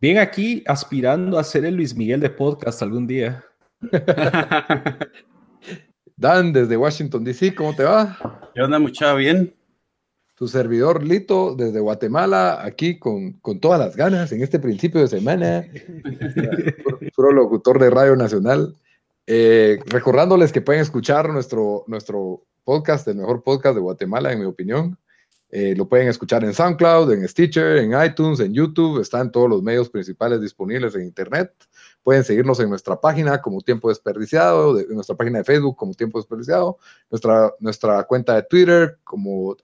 Bien aquí, aspirando a ser el Luis Miguel de podcast algún día. Dan, desde Washington, D.C., ¿cómo te va? ¿Qué onda, muchacho? ¿Bien? Tu servidor Lito, desde Guatemala, aquí con, con todas las ganas en este principio de semana. Puro locutor de Radio Nacional. Eh, recordándoles que pueden escuchar nuestro, nuestro podcast, el mejor podcast de Guatemala, en mi opinión. Eh, lo pueden escuchar en SoundCloud, en Stitcher, en iTunes, en YouTube, está en todos los medios principales disponibles en Internet. Pueden seguirnos en nuestra página como Tiempo Desperdiciado, en nuestra página de Facebook como Tiempo Desperdiciado, nuestra, nuestra cuenta de Twitter como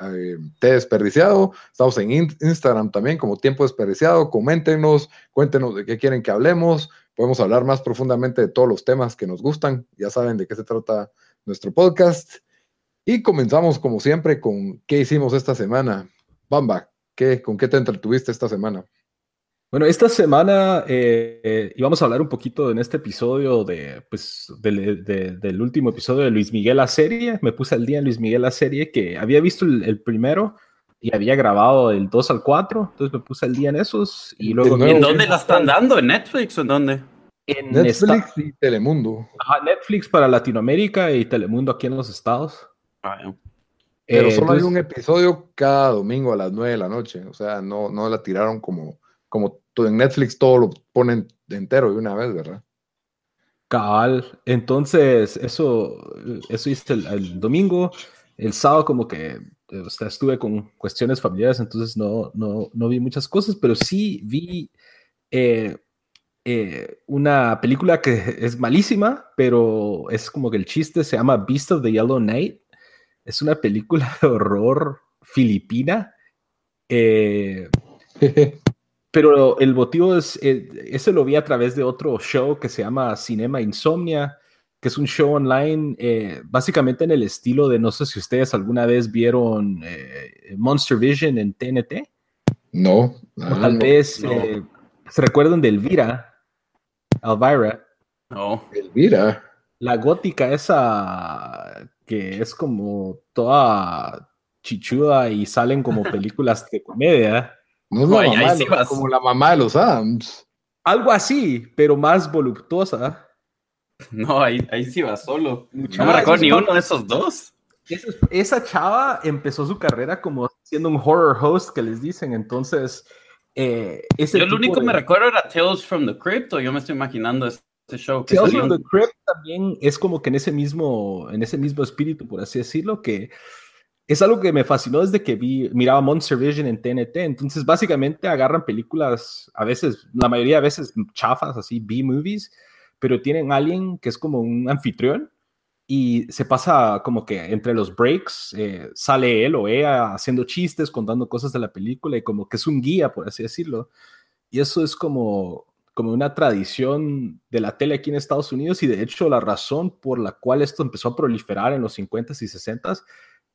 eh, Desperdiciado. Estamos en Instagram también como Tiempo Desperdiciado. Coméntenos, cuéntenos de qué quieren que hablemos. Podemos hablar más profundamente de todos los temas que nos gustan. Ya saben de qué se trata nuestro podcast. Y comenzamos como siempre con qué hicimos esta semana. Bamba, ¿qué, ¿con qué te entretuviste esta semana? Bueno, esta semana eh, íbamos a hablar un poquito en este episodio de, pues, del último episodio de Luis Miguel la serie. Me puse al día en Luis Miguel la serie que había visto el, primero y había grabado el 2 al 4, entonces me puse al día en esos. Y luego, ¿En dónde la están dando? ¿En Netflix o en dónde? En Netflix y Telemundo. Netflix para Latinoamérica y Telemundo aquí en los Estados. Pero solo hay un episodio cada domingo a las 9 de la noche. O sea, no, no la tiraron como, como en Netflix todo lo ponen de entero de una vez, ¿verdad? Cabal. Entonces, eso, eso hice el, domingo. El sábado como que estuve con cuestiones familiares, entonces no, no, no vi muchas cosas, pero sí vi eh, eh, una película que es malísima, pero es como que el chiste se llama Beast of the Yellow Knight es una película de horror filipina. Eh, pero el motivo es, eh, ese lo vi a través de otro show que se llama Cinema Insomnia, que es un show online, eh, básicamente en el estilo de, no sé si ustedes alguna vez vieron Monster Vision en TNT. No. tal vez se recuerdan de Elvira, Elvira. No. Elvira. La gótica esa que es como toda chichuda y salen como películas de comedia. No es como la mamá de los Adams. Algo así, pero más voluptuosa. No, ahí, ahí sí va solo. no me recuerdo ni uno de esos dos. Esa, chava empezó su carrera como siendo un horror host que les dicen, entonces... Eh, yo lo único que me recuerdo era Tales from the Crypt, o yo me estoy imaginando show. Que the Crypt también es como que en ese mismo, en ese mismo espíritu, por así decirlo, que es algo que me fascinó desde que vi, miraba Monster Vision en TNT. Entonces, básicamente agarran películas, a veces, la mayoría de veces chafas, así, B-movies, pero tienen alguien que es como un anfitrión y se pasa como que entre los breaks eh, sale él o ella haciendo chistes, contando cosas de la película y como que es un guía, por así decirlo. Y eso es como, como una tradición de la tele aquí en Estados Unidos y de hecho la razón por la cual esto empezó a proliferar en los 50s y 60s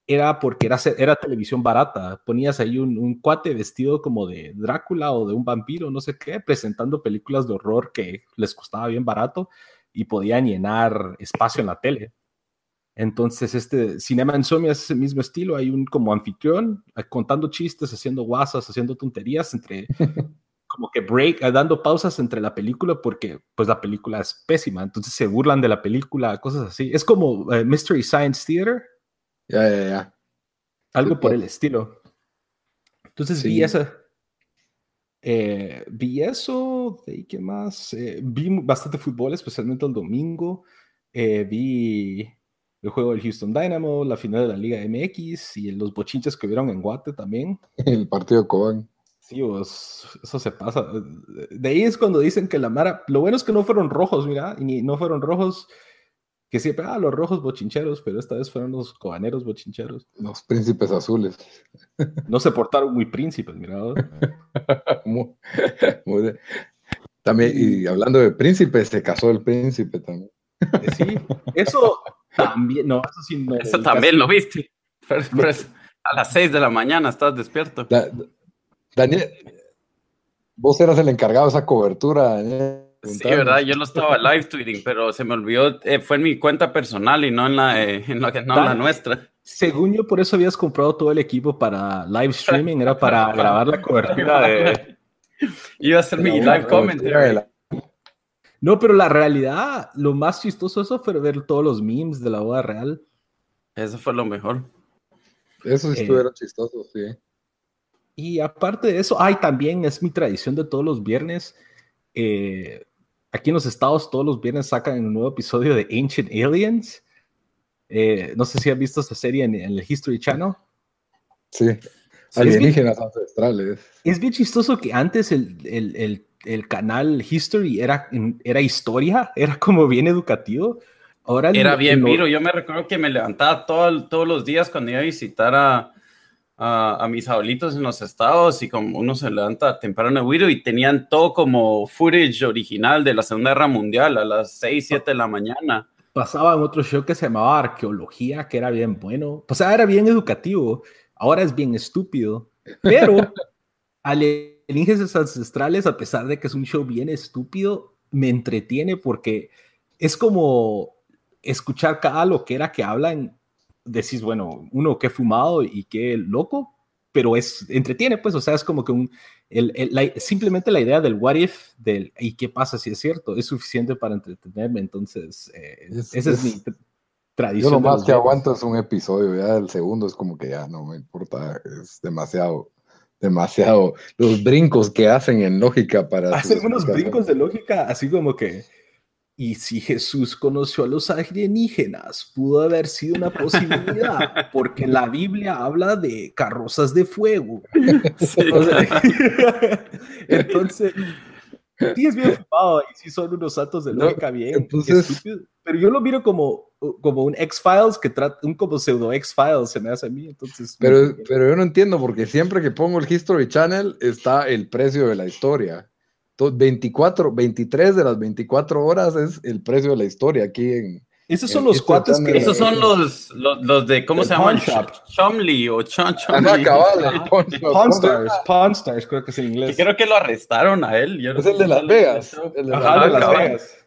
era porque era, era televisión barata. Ponías ahí un, un, cuate vestido como de Drácula o de un vampiro, no sé qué, presentando películas de horror que les costaba bien barato y podían llenar espacio en la tele. Entonces, este Cinema Insomnia es ese mismo estilo. Hay un como anfitrión eh, contando chistes, haciendo guasas, haciendo tonterías entre como que break, eh, dando pausas entre la película porque pues la película es pésima, entonces se burlan de la película, cosas así. Es como eh, Mystery Science Theater. Ya, ya, ya. Algo por el estilo. Entonces vi esa. Eh, vi eso, de qué más. vi bastante fútbol, especialmente el domingo. vi el juego del Houston Dynamo, la final de la Liga MX y los bochinches que hubieron en Guate también. El partido Cobán. Sí, eso se pasa. De ahí es cuando dicen que la Mara. Lo bueno es que no fueron rojos, mira, y no fueron rojos. que siempre, ah, los rojos bochincheros, pero esta vez fueron los cobaneros bochincheros. Los príncipes azules. No se portaron muy príncipes, mira. muy, muy también, y hablando de príncipes, se casó el príncipe también. Eh, sí, eso también, no, eso sí no. Eso también lo viste. a las 6 de la mañana estás despierto. Daniel, vos eras el encargado de esa cobertura, Daniel. Sí, verdad, yo lo estaba live tweeting, pero se me olvidó, eh, fue en mi cuenta personal y no en la, eh, en la, no en la nuestra. Según yo, por eso habías comprado todo el equipo para live streaming, era para grabar la cobertura de, Iba a ser mi live commentary. No, pero la realidad, lo más chistoso eso fue ver todos los memes de la boda real. Eso fue lo mejor. Eso sí estuvieron chistosos, sí. Y aparte de eso, ay, también es mi tradición de todos los viernes. Eh, aquí en los estados, todos los viernes sacan un nuevo episodio de Ancient Aliens. Eh, no sé si han visto esta serie en, en el History Channel. Sí. Alienígenas ancestrales. Es bien chistoso que antes el, el, el, canal History era, era historia, era como bien educativo. Ahora era bien miro. Yo me recuerdo que me levantaba todo, todos los días cuando iba a visitar a, a, mis abuelitos en los estados y como uno se levanta temprano Wiro y tenían todo como footage original de la Segunda Guerra Mundial a las 6, 7 de la mañana. Pasaba en otro show que se llamaba Arqueología, que era bien bueno. O sea, era bien educativo ahora es bien estúpido, pero Alienígenas Ancestrales, a pesar de que es un show bien estúpido, me entretiene porque es como escuchar cada loquera que hablan, decís, bueno, uno que fumado y qué loco, pero es entretiene, pues, o sea, es como que un, simplemente la idea del what if, del y qué pasa si es cierto, es suficiente para entretenerme, entonces, eh, esa es mi tradición. Yo lo más que aguanto es un episodio, ya el segundo es como que ya no me importa, es demasiado, demasiado. Los brincos que hacen en lógica para. Hacen unos brincos de lógica, así como que. Y si Jesús conoció a los alienígenas, pudo haber sido una posibilidad, porque la Biblia habla de carrozas de fuego. entonces, sí es bien fumado y sí son unos santos de lógica bien entonces, pero yo lo miro como, como un X-Files que trata, un como pseudo X-Files se me hace a mí, entonces... Pero, pero yo no entiendo, porque siempre que pongo el History Channel está el precio de la historia. 24, 23 de las 24 horas es el precio de la historia aquí en... Esos son los cuates que... Esos son los, los, los de, ¿cómo se llama? Chomley o Chom Chomley. Pawn Stars, Pawn Stars, creo que es en inglés. creo que lo arrestaron a él. es el de Las Vegas. El de Las Vegas.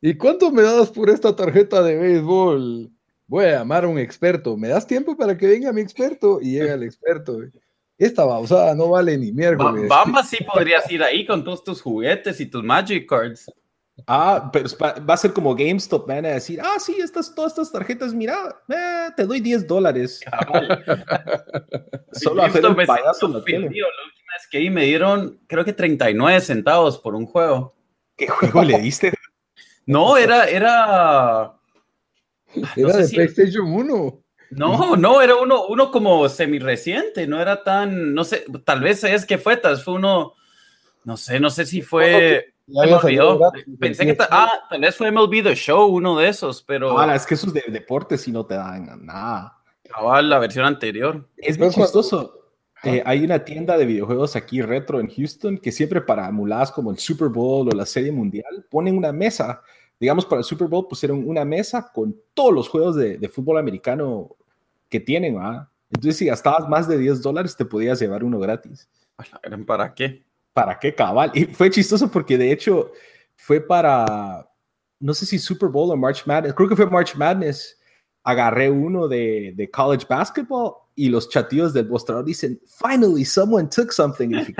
¿Y cuánto me das por esta tarjeta de béisbol? Voy a llamar a un experto. ¿Me das tiempo para que venga mi experto? Y llega el experto. Esta bausada no vale ni miércoles. Bamba sí podrías ir ahí con todos tus juguetes y tus Magic Cards. Ah, pero va a ser como GameStop, van a decir, ah, sí, estas, todas estas tarjetas, mira, eh, te doy 10 dólares. Solo hacer el payaso la La última vez que vi me dieron, creo que 39 centavos por un juego. ¿Qué juego le diste? No, era, era. Era de PlayStation 1. No, no, era uno, uno como semi reciente, no era tan, no sé, tal vez es que fue, tal vez fue uno, no sé, no sé si fue, Pensé que, ah, tal vez fue MLB The Show, uno de esos, pero. Ah, es que esos de deportes sí no te dan nada. Cabal, la versión anterior. Es muy chistoso. Eh, hay una tienda de videojuegos aquí retro en Houston que siempre para muladas como el Super Bowl o la Serie Mundial ponen una mesa digamos, para el Super Bowl pusieron una mesa con todos los juegos de, fútbol americano que tienen, ¿verdad? Entonces, si gastabas más de 10 dólares, te podías llevar uno gratis. ¿Para qué? ¿Para qué, cabal? Y fue chistoso porque, de hecho, fue para, no sé si Super Bowl o March Madness, creo que fue March Madness. Agarré uno de, de college basketball y los chatillos del mostrador dicen, finally, someone took something. Y dije,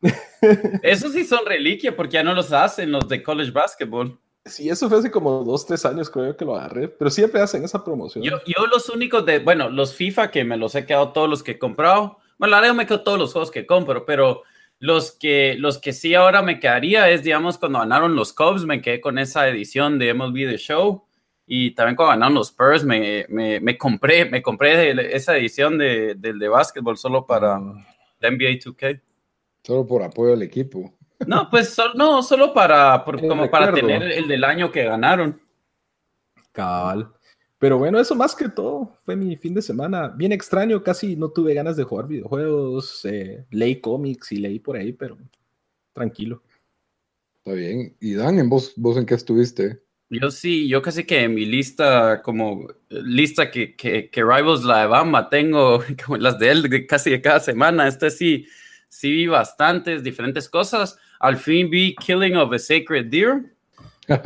Esos sí son reliquia porque ya no los hacen los de college basketball. Sí, eso fue hace como dos, tres años creo que lo agarré, pero siempre hacen esa promoción. Yo, yo los únicos de, bueno, los FIFA que me los he quedado todos los que he comprado. Bueno, la verdad me quedo todos los juegos que compro, pero los que, los que sí ahora me quedaría es, digamos, cuando ganaron los Cubs, me quedé con esa edición de MLB The Show. Y también cuando ganaron los Spurs, me, me, me compré, me compré esa edición de, del de básquetbol solo para ah. la NBA 2K. Solo por apoyo al equipo. No, pues no, solo para, como para tener el del año que ganaron. Cabal. Pero bueno, eso más que todo fue mi fin de semana. Bien extraño, casi no tuve ganas de jugar videojuegos. Eh, leí cómics y leí por ahí, pero tranquilo. Está bien. ¿Y Dan, ¿en vos, vos en qué estuviste? Yo sí, yo casi que en mi lista, como lista que, que, que Rivals la de Bamba, tengo como las de él casi de cada semana. Este sí, sí vi bastantes diferentes cosas. Al fin vi Killing of a Sacred Deer.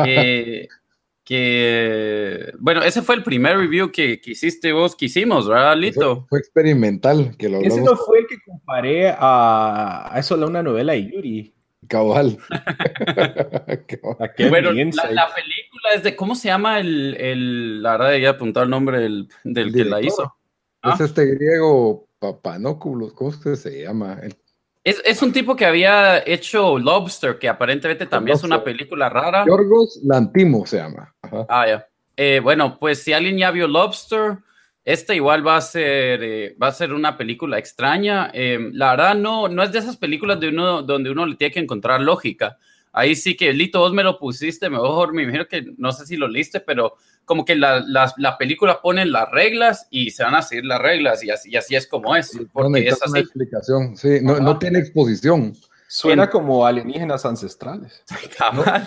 Que, que, bueno, ese fue el primer review que, que hiciste vos, que hicimos, ¿verdad, Lito? Fue, fue experimental, que lo Ese no fue el que comparé a, a eso, a una novela de Yuri. cabal. ¿A qué Bueno, la, la película es de, ¿cómo se llama el, el la verdad ya apuntado el nombre del, del El que la hizo? Ah. Es este griego Papanóculos, ¿cómo se llama? El- Es, es un tipo que había hecho Lobster, que aparentemente también es una película rara. Yorgos Lantimo se llama. Ajá. Ah, ya. Eh, bueno, pues si alguien ya vio Lobster, esta igual va a ser, eh, va a ser una película extraña. Eh, la verdad, no, no es de esas películas de uno, donde uno le tiene que encontrar lógica. Ahí sí que, Lito, vos me lo pusiste, mejor me imagino que no sé si lo liste, pero como que la, la, la película pone las reglas y se van a seguir las reglas y así, y así es como es, No porque es una así. explicación. Sí, no, no tiene exposición. Suena como alienígenas ancestrales.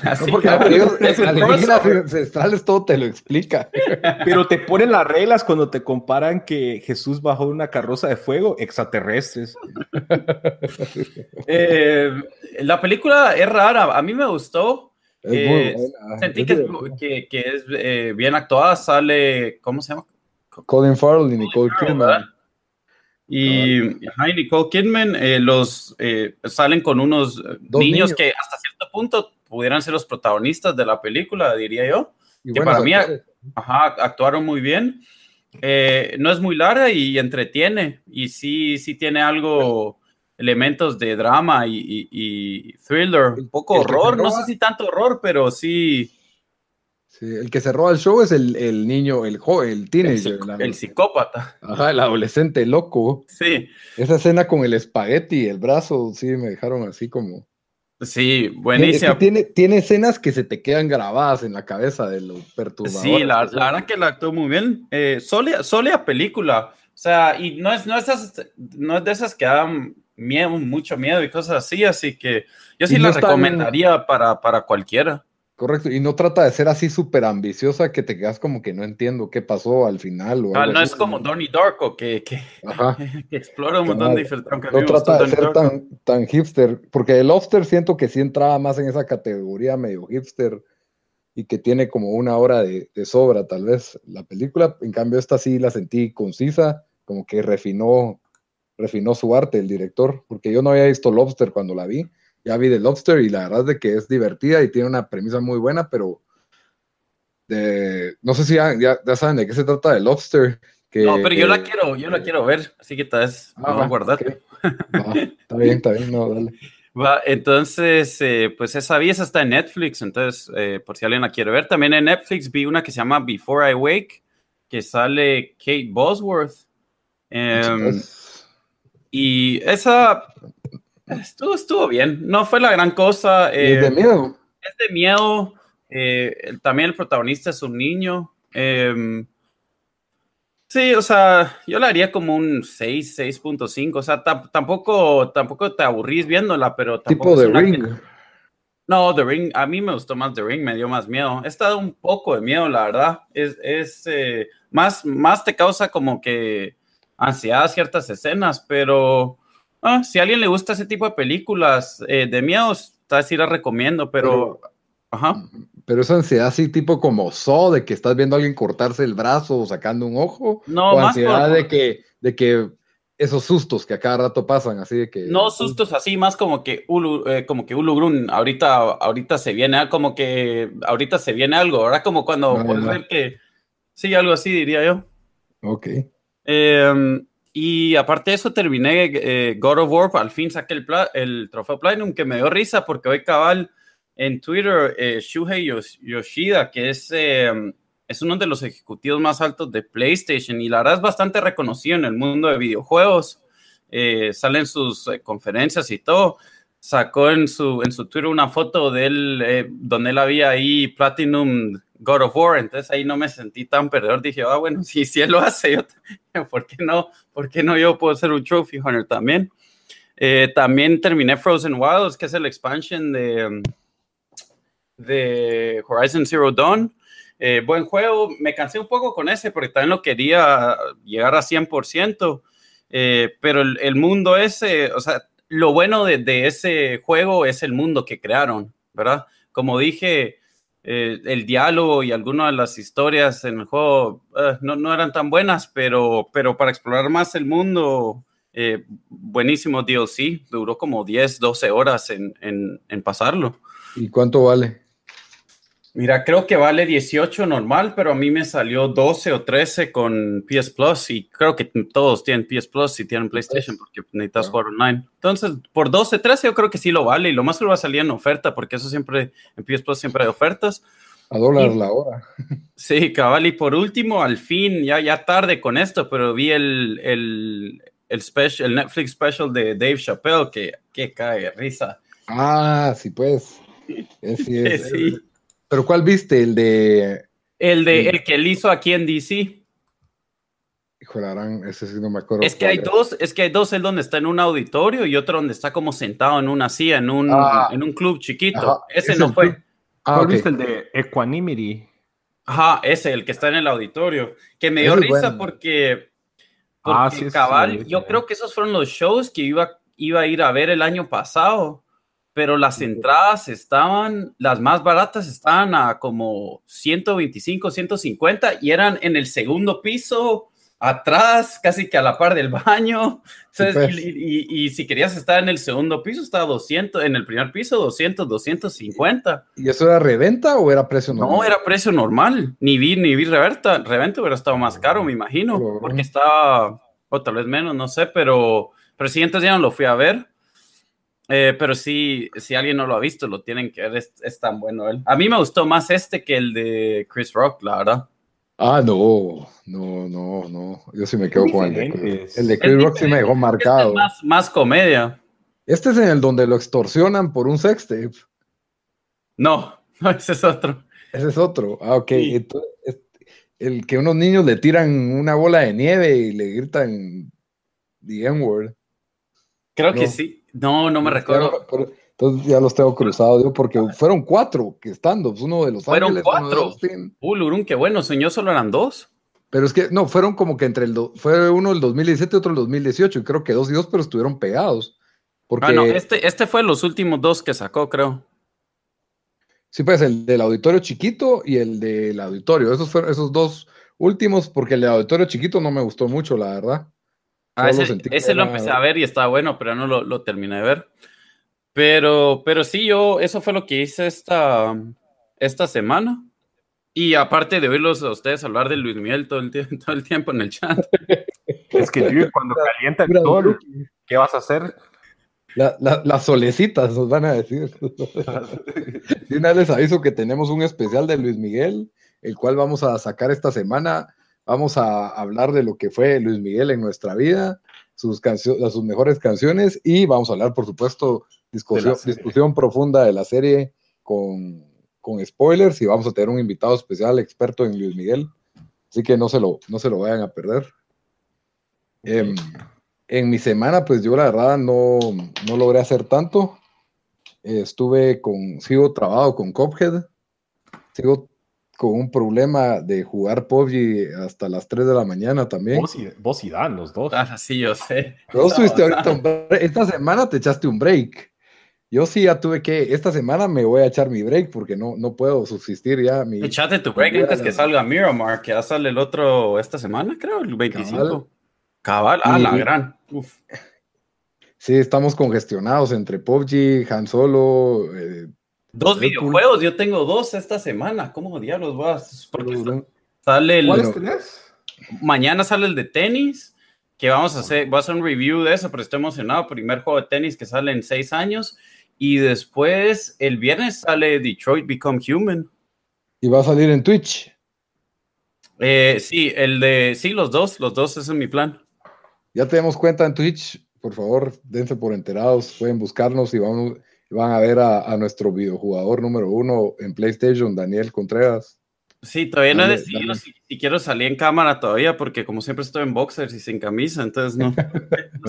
Así, Porque ellos- un alienígenas ancestrales todo te lo explica. Pero te ponen las reglas cuando te comparan que Jesús bajó una carroza de fuego, extraterrestres. Eh, la película es rara, a mí me gustó. Es Eh. Sentí Es que es, divertida. que, que es eh, bien actuada, sale, ¿cómo se llama? Colin Farrell y Nicole Kidman. Y ajá, y Nicole Kidman, eh, los eh, salen con unos niños, niños. que hasta cierto punto pudieran ser los protagonistas de la película, diría yo. Y Que para mí-. Ajá, actuaron muy bien. Eh, no es muy larga y entretiene. Y sí, sí tiene algo, elementos de drama y, y- y thriller. Un poco horror, no sé si tanto horror, pero sí Sí, el que se roba el show es el, el niño, el joven, el teenager. la- el psicópata. Ajá, el adolescente loco. Sí, Esa escena con el espagueti el brazo, sí, me dejaron así como. sí, Es que buenísima. tiene, tiene escenas que se te quedan grabadas en la cabeza de lo perturbador. Sí, la, la verdad que la actuó muy bien. Eh, sólida, sólida película. O sea, y no es, no, es esas- no es de esas que dan miedo, mucho miedo y cosas así, así que yo sí no la es tan- recomendaría para, para cualquiera. Correcto, y no trata de ser así súper ambiciosa que te quedas como que no entiendo qué pasó al final. O no es como Donnie Darko, que, que, explora un montón de diferentes. No me trata de ser tan, tan hipster, porque el Lobster siento que sí entraba más en esa categoría medio hipster y que tiene como una hora de, de sobra, tal vez. La película, en cambio, esta sí la sentí concisa, como que refinó, refinó su arte el director, porque yo no había visto Lobster cuando la vi. Ya vi The Lobster y la verdad es de que es divertida y tiene una premisa muy buena, pero de, no sé si ya, ya, ya saben de qué se trata The Lobster. Que, No, pero yo la eh, quiero, yo la quiero ver, así que tal vez ah, me voy a va, guardar. ok. Va, está bien, está bien, no, dale. Va, entonces, eh, pues esa vi, esa está en Netflix, entonces, eh, por si alguien la quiere ver. También en Netflix vi una que se llama Before I Wake, que sale Kate Bosworth. Em, y esa estuvo, estuvo bien, no fue la gran cosa. y es de eh, miedo. es de miedo. eh, también el protagonista es un niño. em, sí, o sea, yo le haría como un 6, 6.5. O sea, tam- tampoco, tampoco te aburrís viéndola, pero tampoco Tipo de una que- Ring. no, The Ring, a mí me gustó más The Ring, me dio más miedo. He estado un poco de miedo, la verdad. Es, es eh, más, más te causa como que ansiedad ciertas escenas, pero ah, si a alguien le gusta ese tipo de películas eh, de miedos, tal sí las recomiendo, pero, ajá. Pero esa ansiedad así tipo como so de que estás viendo a alguien cortarse el brazo o sacando un ojo. No, o más ansiedad por- de que, de que esos sustos que a cada rato pasan, así de que. No sustos así, más como que Ulu, eh, como que Ulugrun, ahorita, ahorita se viene, al- como que ahorita se viene algo, ¿verdad? Como cuando Ah, puedes ya. ver que sí, algo así diría yo. Ok. Eh, y aparte de eso, terminé eh, God of War. Al fin saqué el, el trofeo Platinum, que me dio risa porque hoy cabal en Twitter, eh, Shuhei Yosh- Yoshida, que es, eh, es uno de los ejecutivos más altos de PlayStation y la verdad es bastante reconocido en el mundo de videojuegos. Eh, salen sus eh, conferencias y todo. sacó en su, en su Twitter una foto de él, eh, donde él había ahí Platinum God of War, entonces ahí no me sentí tan perdedor, dije, ah, bueno, si, si él lo hace, yo, ¿por qué no? ¿Por qué no yo puedo ser un Trophy Hunter también? Eh, también terminé Frozen Wilds, que es el expansion de, de Horizon Zero Dawn. Eh, buen juego, me cansé un poco con ese porque también lo quería llegar a 100%, pero el, el mundo ese, o sea, lo bueno de, ese juego es el mundo que crearon, ¿verdad? Como dije, eh, el diálogo y algunas de las historias en el juego eh, no, eran tan buenas, pero, pero para explorar más el mundo, eh, buenísimo DLC, duró como 10, 12 horas en, en pasarlo. ¿Y cuánto vale? Mira, creo que vale 18 normal, pero a mí me salió 12 o 13 con PS Plus y creo que todos tienen PS Plus si tienen PlayStation porque necesitas jugar online. Entonces, por 12, 13 yo creo que sí lo vale y lo más que va a salir en oferta porque eso siempre, en PS Plus siempre hay ofertas. A dólares la hora. Sí, cabal. Y por último, al fin, ya, ya tarde con esto, pero vi el, el, el, special, el Netflix special de Dave Chappelle que, que cae risa. Ah, sí, pues. Sí, sí. ¿Pero cuál viste? ¿El de...? El de el que él hizo aquí en DC. Híjole, ese sí no me acuerdo. Es que hay dos, es que hay dos, el donde está en un auditorio y otro donde está como sentado en una silla, en un, ah. en un club chiquito. ese no fue. Ah, ¿Cuál viste el de Equanimity? Ajá, ese, el que está en el auditorio. Que me dio risa porque, ah, sí, cabal, yo creo que esos fueron los shows que iba, iba a ir a ver el año pasado pero las entradas estaban, las más baratas estaban a como 125, 150 y eran en el segundo piso, atrás, casi que a la par del baño. Pues. y, si querías estar en el segundo piso, estaba 200, en el primer piso 200, 250. ¿Y eso era reventa o era precio normal? No, era precio normal. Ni vi, ni vi reventa. Reventa hubiera estado más caro, me imagino, porque estaba, o tal vez menos, no sé, pero, pero sí, entonces ya no lo fui a ver eh, pero sí, si alguien no lo ha visto, lo tienen que ver, es, tan bueno él. A mí me gustó más este que el de Chris Rock, la verdad. Ah, no, no, no, no. Yo sí me quedo con el de, el de Chris Rock, sí me dejó este marcado. Este más, más comedia. Este es en el donde lo extorsionan por un sextape. No, no, ese es otro. Ese es otro. Ah, ok. el que unos niños le tiran una bola de nieve y le gritan The N-word. Creo que sí. No, no me recuerdo. entonces ya los tengo cruzados, digo, porque fueron cuatro que estando, pues, uno de los Fueron cuatro. Uh, Lurun, qué bueno, señor, solo eran dos. Pero es que, no, fueron como que entre el, fue uno el 2017 y otro el 2018, y creo que dos y dos, pero estuvieron pegados. Porque... Ah, no, este, este fue los últimos dos que sacó, creo. Sí, pues el del auditorio chiquito y el del auditorio. Esos fueron esos dos últimos, porque el del auditorio chiquito no me gustó mucho, la verdad. Ah, ese, lo empecé a ver y estaba bueno, pero no lo, terminé de ver. Pero, pero sí, yo, eso fue lo que hice esta, esta semana. Y aparte de oírlos a ustedes hablar de Luis Miguel todo el, todo el tiempo en el chat. Es que cuando calienta el sol, ¿qué vas a hacer? las solecitas nos van a decir. y una les aviso que tenemos un especial de Luis Miguel, el cual vamos a sacar esta semana Vamos a hablar de lo que fue Luis Miguel en nuestra vida, sus, sus mejores canciones y vamos a hablar, por supuesto, discusión, discusión profunda de la serie con, spoilers y vamos a tener un invitado especial experto en Luis Miguel. Así que no se lo, no se lo vayan a perder. Em, en mi semana, pues yo la verdad no, no logré hacer tanto. estuve con, sigo trabajando con Cophead. Sigo con un problema de jugar PUBG hasta las 3 de la mañana también. Vos y, Dan, los dos. Ah, sí, yo sé. esta semana te echaste un break. Yo sí ya tuve que, esta semana me voy a echar mi break porque no, no puedo subsistir ya. Mi, Echate tu break antes que salga Miramar, que ya sale el otro esta semana, creo, el 25. Cabal, ah, la gran. Sí, estamos congestionados entre PUBG, Han Solo, eh, Dos videojuegos, yo tengo dos esta semana. ¿Cómo diablos vas? Porque sale el. ¿Cuáles tenés? Mañana sale el de tenis, que vamos a hacer, voy a hacer un review de eso, pero estoy emocionado. Primer juego de tenis que sale en seis años. Y después, el viernes sale Detroit Become Human. ¿Y va a salir en Twitch? Eh, sí, el de. Sí, los dos, los dos, ese es mi plan. Ya tenemos cuenta en Twitch por favor, dense por enterados, pueden buscarnos y vamos, van a ver a, nuestro videojugador número uno en PlayStation, Daniel Contreras. Sí, todavía no he decidido si, quiero salir en cámara todavía, porque como siempre estoy en boxers y sin camisa, entonces no.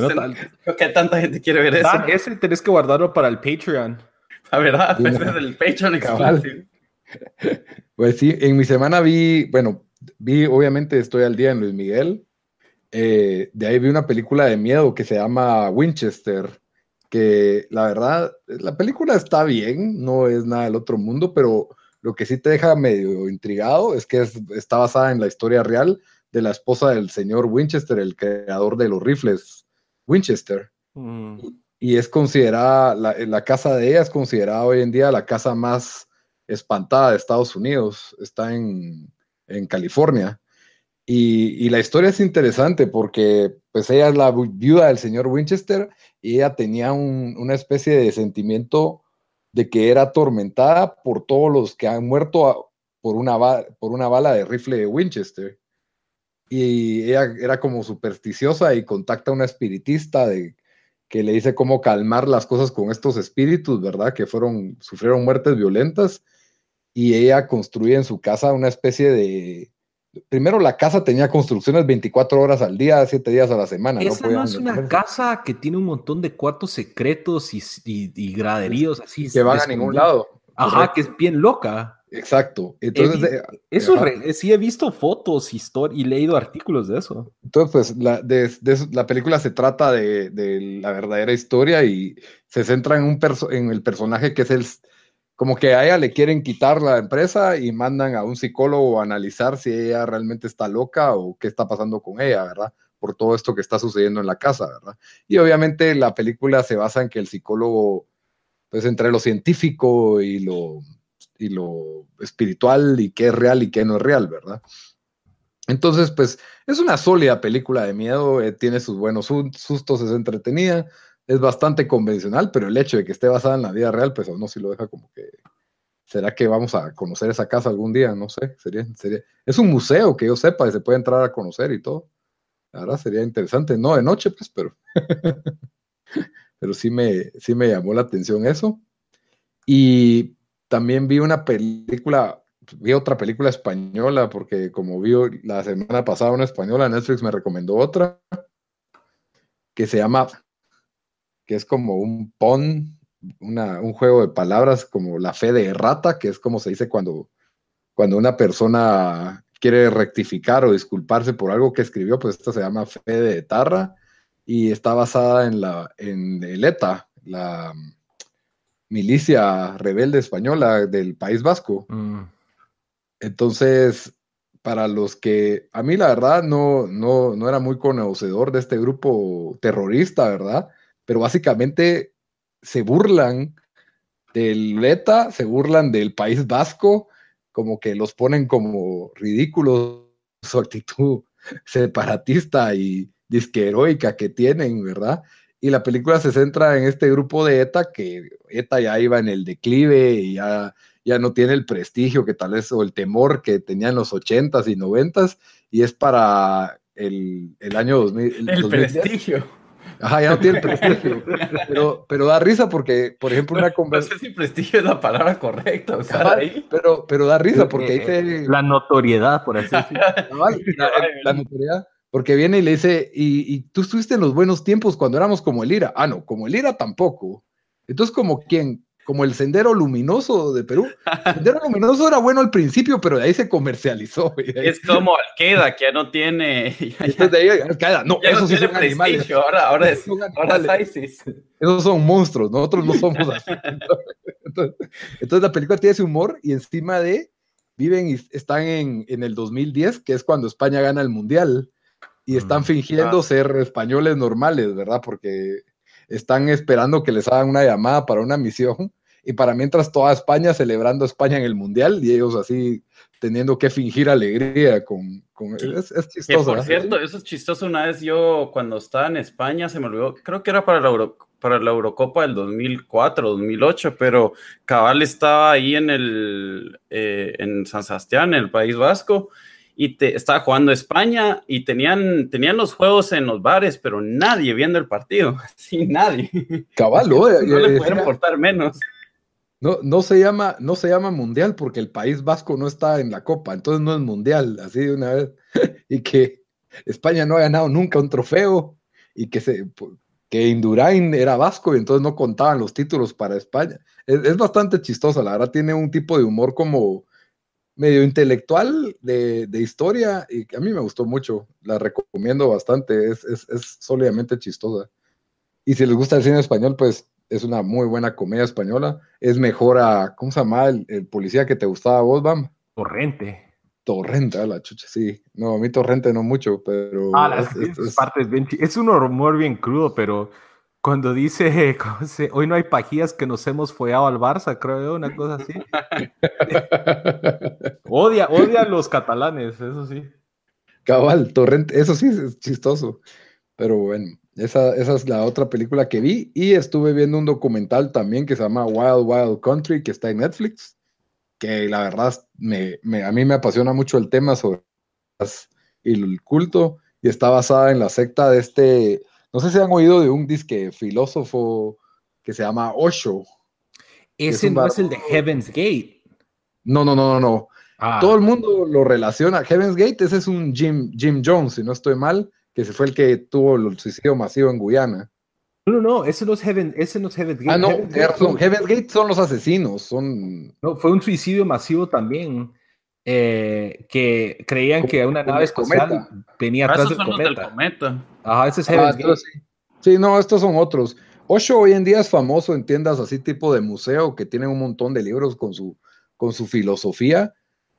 creo que tanta gente quiere ver eso. ese tenés que guardarlo para el Patreon. La verdad, ese es el Patreon exclusive. Pues sí, en mi semana vi, bueno, vi, obviamente estoy al día en Luis Miguel. Eh, de ahí vi una película de miedo que se llama Winchester, que la verdad, la película está bien, no es nada del otro mundo, pero lo que sí te deja medio intrigado es que está basada en la historia real de la esposa del señor Winchester, el creador de los rifles Winchester. Mm. Y es considerada, la, la, casa de ella es considerada hoy en día la casa más espantada de Estados Unidos. Está en, en California. Y, la historia es interesante porque pues ella es la viuda del señor Winchester ella tenía una especie de sentimiento de que era atormentada por todos los que han muerto por, una, por una bala de rifle de Winchester. Y ella era como supersticiosa y contacta a una espiritista de, que le dice cómo calmar las cosas con estos espíritus, ¿verdad? Que fueron, sufrieron muertes violentas. Y ella construye en su casa una especie de, primero la casa tenía construcciones 24 horas al día, 7 días a la semana. Esa no, es una casa que tiene un montón de cuartos secretos y, y, graderíos así. Que van a ningún lado. Ajá, que es bien loca. Exacto. Entonces, eso sí he visto fotos y leído artículos de eso. Entonces, pues la, de, la película se trata de, de, la verdadera historia y se centra en, un en el personaje que es el, como que a ella le quieren quitar la empresa y mandan a un psicólogo a analizar si ella realmente está loca o qué está pasando con ella, ¿verdad? Por todo esto que está sucediendo en la casa, ¿verdad? Y obviamente la película se basa en que el psicólogo, pues entre lo científico y lo, y lo espiritual y qué es real y qué no es real, ¿verdad? Entonces, pues es una sólida película de miedo, eh, tiene sus buenos sustos, es entretenida, es bastante convencional, pero el hecho de que esté basada en la vida real, pues a uno sí lo deja como que, ¿será que vamos a conocer esa casa algún día? No sé, sería, sería, es un museo que yo sepa se puede entrar a conocer y todo. Verdad sería interesante, no de noche, pues, pero, pero sí me, sí me llamó la atención eso. Y también vi una película, vi otra película española, porque como vi la semana pasada una española, Netflix me recomendó otra, que se llama que es como un pon, un juego de palabras como la fe de rata, que es como se dice cuando, cuando una persona quiere rectificar o disculparse por algo que escribió, pues esta se llama fe de tarra y está basada en la en el ETA, la milicia rebelde española del País Vasco. Mm. Entonces, para los que a mí la verdad no, no, no era muy conocedor de este grupo terrorista, ¿verdad? Pero básicamente se burlan del ETA, se burlan del País Vasco, como que los ponen como ridículos su actitud separatista y disque heroica que tienen, ¿verdad? Y la película se centra en este grupo de ETA que ETA ya iba en el declive y ya, ya no tiene el prestigio que tal vez o el temor que tenía en los 80s y 90s y es para el, el año 2000. El, prestigio. Ajá, ya no tiene prestigio. Pero, pero da risa porque, por ejemplo, una conversación. No sé si prestigio es la palabra correcta. O sea, ahí... pero, pero da risa porque ahí te. La notoriedad, por así decirlo. la, notoriedad. Porque viene y le dice, y, y, tú estuviste en los buenos tiempos cuando éramos como el IRA. Ah, no, como el IRA tampoco. Entonces, como quien, como el Sendero Luminoso de Perú. El Sendero Luminoso era bueno al principio, pero de ahí se comercializó. Es como Al-Qaeda, que ya no tiene. Ya, no, eso sí son animales. Ahora, ahora, es, ahora ISIS. Esos son monstruos, nosotros no somos así. Entonces, la película tiene ese humor y encima de. Viven y están en, en el 2010, que es cuando España gana el mundial, y están mm, fingiendo ser españoles normales, ¿verdad? Porque están esperando que les hagan una llamada para una misión y para mientras toda España celebrando España en el Mundial y ellos así teniendo que fingir alegría con... es, chistoso. por cierto, eso es chistoso. Una vez yo cuando estaba en España se me olvidó, creo que era para la, para la Eurocopa del 2004, 2008, pero Cabal estaba ahí en, el, eh, en San Sebastián, en el País Vasco, y te, estaba jugando España y tenían, tenían los juegos en los bares, pero nadie viendo el partido. Sí, nadie. Cabal, no, no, le pueden importar menos. No, no, se llama, no se llama mundial porque el País Vasco no está en la Copa, entonces no es mundial, así de una vez. y que España no ha ganado nunca un trofeo y que, se, que Indurain era vasco y entonces no contaban los títulos para España. Es, es bastante chistosa, la verdad tiene un tipo de humor como medio intelectual de, de, historia y a mí me gustó mucho, la recomiendo bastante, es, es, es sólidamente chistosa. Y si les gusta el cine español, pues es una muy buena comedia española. Es mejor a, ¿cómo se llama el, el policía que te gustaba a vos, Bam? Torrente. Torrente, a la chucha, sí. No, a mí Torrente no mucho, pero... Ah, las, es, es, partes bien es un humor bien crudo, pero cuando dice, se, hoy no hay pajías que nos hemos follado al Barça, creo yo, una cosa así. odia, odia a los catalanes, eso sí. Cabal, Torrente, eso sí es chistoso. Pero bueno, esa, esa es la otra película que vi. Y estuve viendo un documental también que se llama Wild Wild Country, que está en Netflix. Que la verdad me, me, a mí me apasiona mucho el tema sobre el culto. Y está basada en la secta de este no sé si han oído de un disque filósofo que se llama Osho. Ese es no es el de Heaven's Gate. No, no, no, no, no. Ah. Todo el mundo lo relaciona. Heaven's Gate, ese es un Jim, Jim Jones, si no estoy mal, que se fue el que tuvo el suicidio masivo en Guyana. No, no, no, ese no es, Heaven, ese no es Heaven's Gate. Ah, no, Heaven's Gate son, Heaven's Gate son los asesinos, son... No, fue un suicidio masivo también. Eh, que creían Como- que una nave cometa. espacial venía Ah, atrás esos del son los del cometa. cometa. Ajá, ese es Ah. Sí, no, estos son otros. Osho hoy en día es famoso en tiendas así tipo de museo que tienen un montón de libros con su, con su filosofía,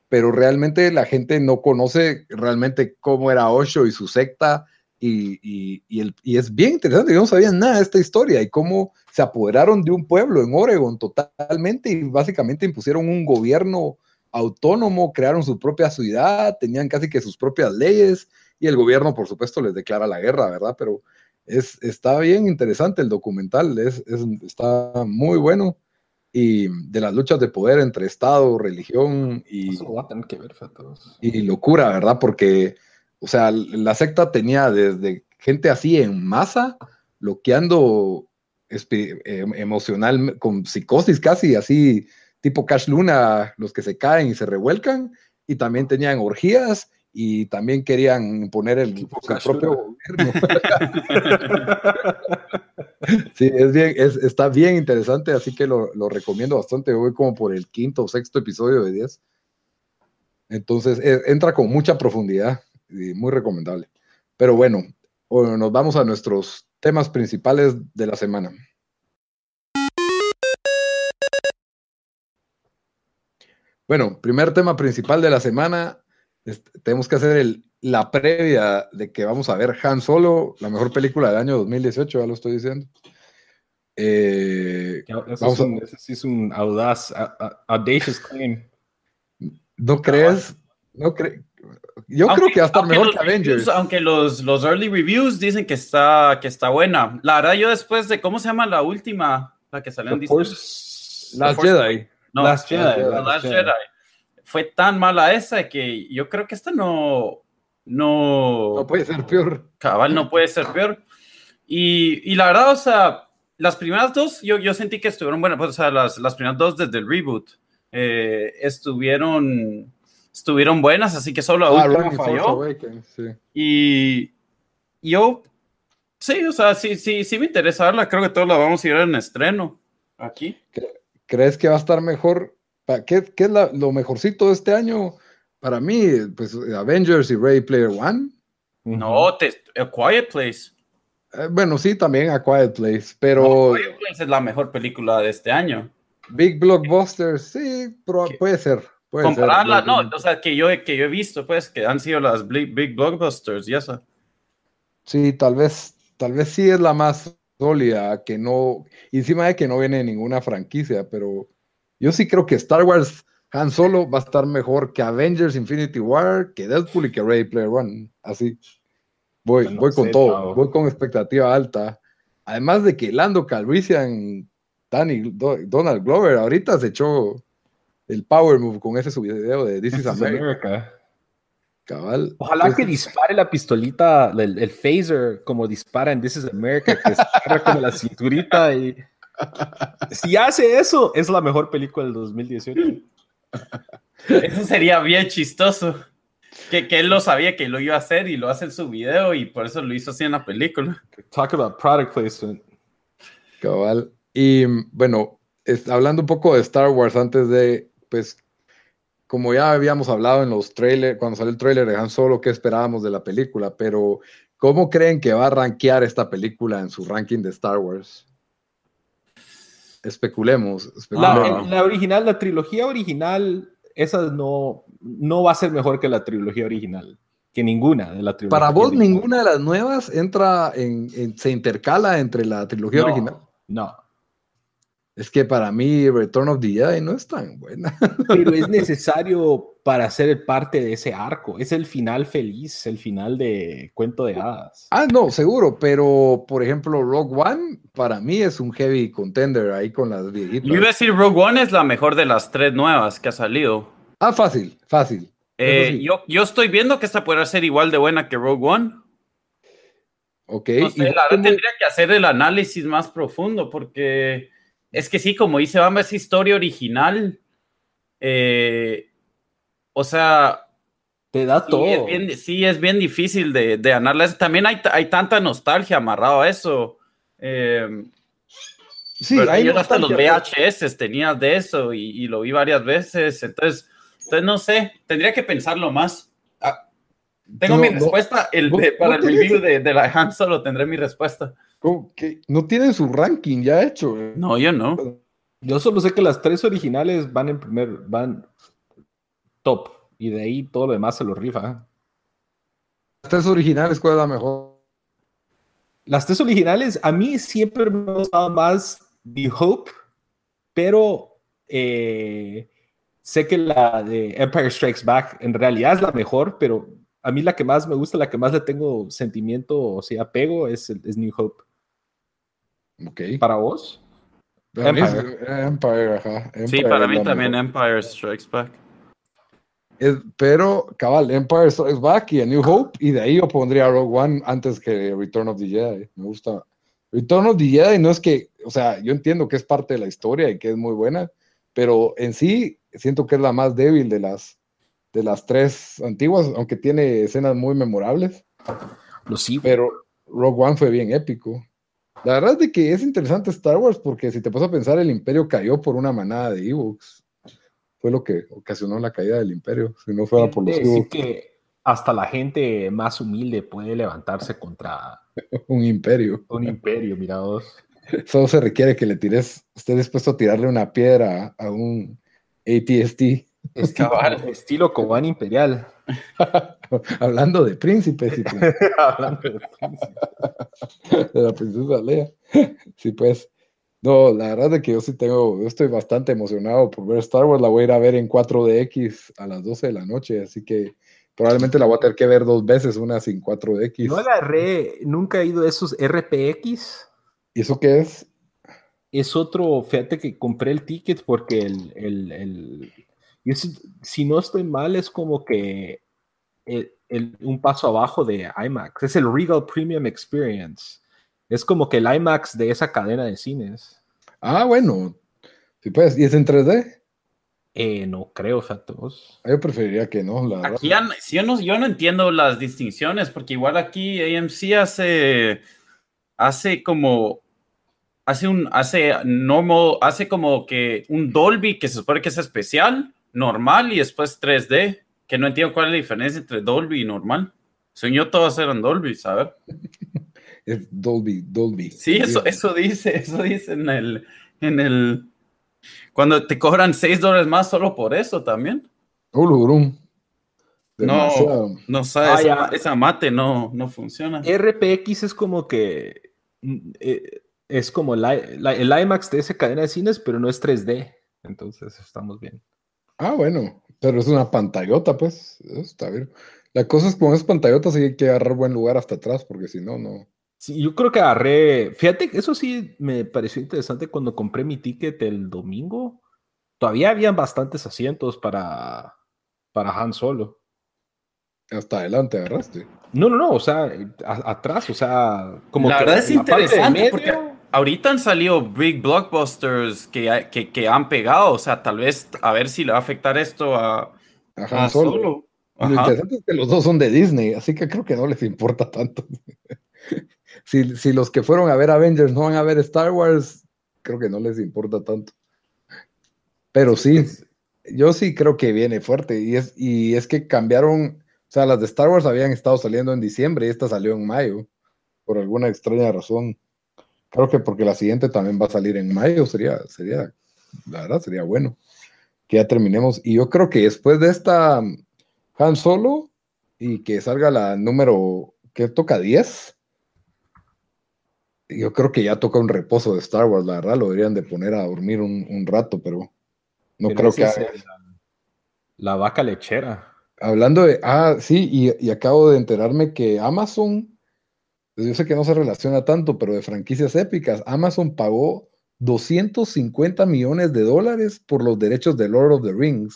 pero realmente la gente no conoce realmente cómo era Osho y su secta y, y- y el- y es bien interesante, yo no sabía nada de esta historia y cómo se apoderaron de un pueblo en Oregon totalmente y básicamente impusieron un gobierno autónomo, crearon su propia ciudad, tenían casi que sus propias leyes y el gobierno, por supuesto, les declara la guerra, ¿verdad? Pero es, está bien interesante el documental, es, es- está muy bueno. Y de las luchas de poder entre Estado, religión y, Eso lo voy a tener que ver, fetos. y locura, ¿verdad? Porque, o sea, la secta tenía desde gente así en masa, bloqueando em- emocional, con psicosis casi, así, tipo Cash Luna, los que se caen y se revuelcan, y también tenían orgías y también querían imponer el, su propio gobierno. Sí, es bien, es, está bien interesante, así que lo, lo recomiendo bastante. Yo voy como por el quinto o sexto episodio de 10. Entonces, eh, entra con mucha profundidad y muy recomendable. Pero bueno, nos vamos a nuestros temas principales de la semana. Bueno, primer tema principal de la semana. tenemos que hacer el, la previa de que vamos a ver Han Solo, la mejor película del año 2018, ya lo estoy diciendo. Eh, Eso Vamos es a- un, ese sí es un audaz, a- a- audacious claim. ¿No crees? No cre- Yo creo que va a estar mejor los que Avengers. reviews- aunque los, los early reviews dicen que está, que está buena. La verdad, yo después de, ¿cómo se llama la última? La que salió en Disney. Force- Last Force- Jedi. No, Last Jedi, The Last Last Jedi. Jedi. Fue tan mala esa que yo creo que esta no, no, No puede ser peor. cabal no puede ser peor. Y, y la verdad, o sea, las primeras dos, yo, yo sentí que estuvieron buenas, pues, o sea, las, las primeras dos desde el reboot eh, estuvieron, estuvieron buenas, así que solo la Ah, última falló. Sí. Y yo, sí, o sea, sí, sí, sí me interesa verla. Creo que todos la vamos a ir en estreno aquí. ¿Crees que va a estar mejor? Pa- ¿Qué, qué es la- lo mejorcito de este año? Para mí, pues Avengers y Ready Player One. No, te, A Quiet Place. Eh, bueno, sí, también A Quiet Place, pero A Quiet Place es la mejor película de este año. Big Blockbusters, sí, pero puede ser. Puede Compararla, ser. no, o sea, que yo, que yo he visto, pues, que han sido las big, big blockbusters y eso. Sí, tal vez, tal vez sí es la más sólida, que no, encima de que no viene de ninguna franquicia, pero yo sí creo que Star Wars Han Solo va a estar mejor que Avengers Infinity War, que Deadpool y que Ready Player One. Así. Voy, No voy con sé, todo, voy con expectativa alta. Además de que Lando Calrissian, Danny, Do- Donald Glover, ahorita se echó el power move con ese su video de This is This is America. Cabal. Ojalá que dispare la pistolita, el, el phaser, como dispara en This is America, que se agarra como la cinturita y... Si hace eso, es la mejor película del 2018. Eso sería bien chistoso. Que, que él lo sabía que lo iba a hacer y lo hace en su video y por eso lo hizo así en la película. Talk about product placement. Cabal. Y bueno, es- hablando un poco de Star Wars antes de, pues, como ya habíamos hablado en los trailers, cuando salió el trailer de Han Solo, qué esperábamos de la película, pero ¿cómo creen que va a rankear esta película en su ranking de Star Wars? Especulemos. La, especulemos. el- la original, la trilogía original, esa no, no va a ser mejor que la trilogía original. Que ninguna de la trilogía Para vos, original. ninguna de las nuevas entra en, en- se intercala entre la trilogía No, original. No. Es que para mí Return of the Jedi no es tan buena. Pero es necesario para ser parte de ese arco. Es el final feliz, el final de Cuento de Hadas. Ah, no, seguro, pero por ejemplo, Rogue One para mí es un heavy contender ahí con las viejitas. Yo iba a decir Rogue One es la mejor de las tres nuevas que ha salido. Ah, fácil, fácil. Eh, sí. yo, yo estoy viendo que esta puede ser igual de buena que Rogue One. Ok. No sé, y la verdad ¿cómo- tendría que hacer el análisis más profundo porque es que sí, como dice Bamba, esa historia original, eh, o sea, Te da sí todo. es bien, sí, es bien difícil de, de analizar. También hay, hay tanta nostalgia amarrado a eso. Eh, sí, hay yo hasta los nostalgia, VHS tenía de eso y, y lo vi varias veces. Entonces, entonces, no sé, tendría que pensarlo más. Ah, tengo No, mi no. respuesta. El, ¿Vos- de- para vos el tenés- review de, de la Han Solo tendré mi respuesta. ¿Cómo que no tienen su ranking ya hecho. eh? No, yo no. Yo solo sé que las tres originales van en primer, van top. Y de ahí todo lo demás se lo rifa. Las tres originales, ¿cuál es la mejor? Las tres originales, a mí siempre me ha gustado más The Hope, pero eh, sé que la de Empire Strikes Back en realidad es la mejor, pero a mí la que más me gusta, la que más le tengo sentimiento, o sea, apego, es, es New Hope. Ok. ¿Para vos? Empire. Empire. Sí, para mí también mejor. Empire Strikes Back. Es- pero, cabal, Empire Strikes Back y A New Hope, y de ahí yo pondría Rogue One antes que Return of the Jedi. Me gusta. Return of the Jedi no es que, o sea, yo entiendo que es parte de la historia y que es muy buena, pero en sí siento que es la más débil de las, de las tres antiguas, aunque tiene escenas muy memorables, Lo sigo. pero Rogue One fue bien épico. La verdad es de que es interesante Star Wars porque si te pones a pensar, el imperio cayó por una manada de Ewoks. Fue lo que ocasionó la caída del imperio. Si no fuera por los Quiere decir Ewoks, que hasta la gente más humilde puede levantarse contra un imperio. un imperio, mira vos. Solo se requiere que le tires, esté dispuesto a tirarle una piedra a un ATST. Estilo, estilo Cobán Imperial. Hablando de príncipes y prin- Hablando de príncipe. de la princesa Leia. Sí, pues. No, la verdad es que yo sí tengo, yo estoy bastante emocionado por ver Star Wars. La voy a ir a ver en 4DX a las 12 de la noche, así que probablemente la voy a tener que ver dos veces, una sin 4DX. No agarré, nunca he ido a esos RPX. ¿Y eso qué es? Es otro, fíjate que compré el ticket porque el, el, el- si no estoy mal, es como que el- el- un paso abajo de IMAX. Es el Regal Premium Experience. Es como que el IMAX de esa cadena de cines. Ah, bueno. Sí, pues, ¿y es en 3D? Eh, no creo, vos. Ah, Yo preferiría que no, la verdad. Aquí ya sí, yo, no, yo no entiendo las distinciones, porque igual aquí AMC hace, hace como, hace un, hace normal, hace como que un Dolby que se supone que es especial, normal y después 3D, que no entiendo cuál es la diferencia entre Dolby y normal. Según yo todos eran Dolby, ¿sabes? Es Dolby, Dolby. Sí, eso, eso dice, eso dice en el, en el, cuando te cobran 6 dólares más solo por eso también. Ulurum. No, no sabe, Ah, esa, esa mate no, no funciona. RPX es como que mm, eh, es como la- la- el IMAX de esa cadena de cines, pero no es 3D. Entonces estamos bien. Ah, bueno, pero es una pantallota, pues. Eso está bien. La cosa es que con esas pantallotas sí hay que agarrar buen lugar hasta atrás, porque si no, no. Sí, yo creo que agarré. Fíjate que eso sí me pareció interesante cuando compré mi ticket el domingo. Todavía habían bastantes asientos para, para Han Solo. Hasta adelante agarraste. No, no, no, o sea, atrás, o sea, como la verdad es interesante porque ahorita han salido big blockbusters que, que, han pegado, o sea, tal vez a ver si le va a afectar esto a, Ajá, solo. Lo interesante es que los dos son de Disney, así que creo que no les importa tanto. si, si los que fueron a ver Avengers no van a ver Star Wars, creo que no les importa tanto. Pero sí, yo sí creo que viene fuerte. Y es, y es que cambiaron, o sea, las de Star Wars habían estado saliendo en diciembre y esta salió en mayo, por alguna extraña razón. Creo que porque la siguiente también va a salir en mayo, sería, sería, la verdad, sería bueno que ya terminemos. Y yo creo que después de esta Han Solo y que salga la número, que toca 10, yo creo que ya toca un reposo de Star Wars, la verdad, lo deberían de poner a dormir un, rato, pero no creo que haga. La, vaca lechera. Hablando de, ah, sí, y, acabo de enterarme que Amazon, yo sé que no se relaciona tanto, pero de franquicias épicas, Amazon pagó 250 millones de dólares por los derechos de Lord of the Rings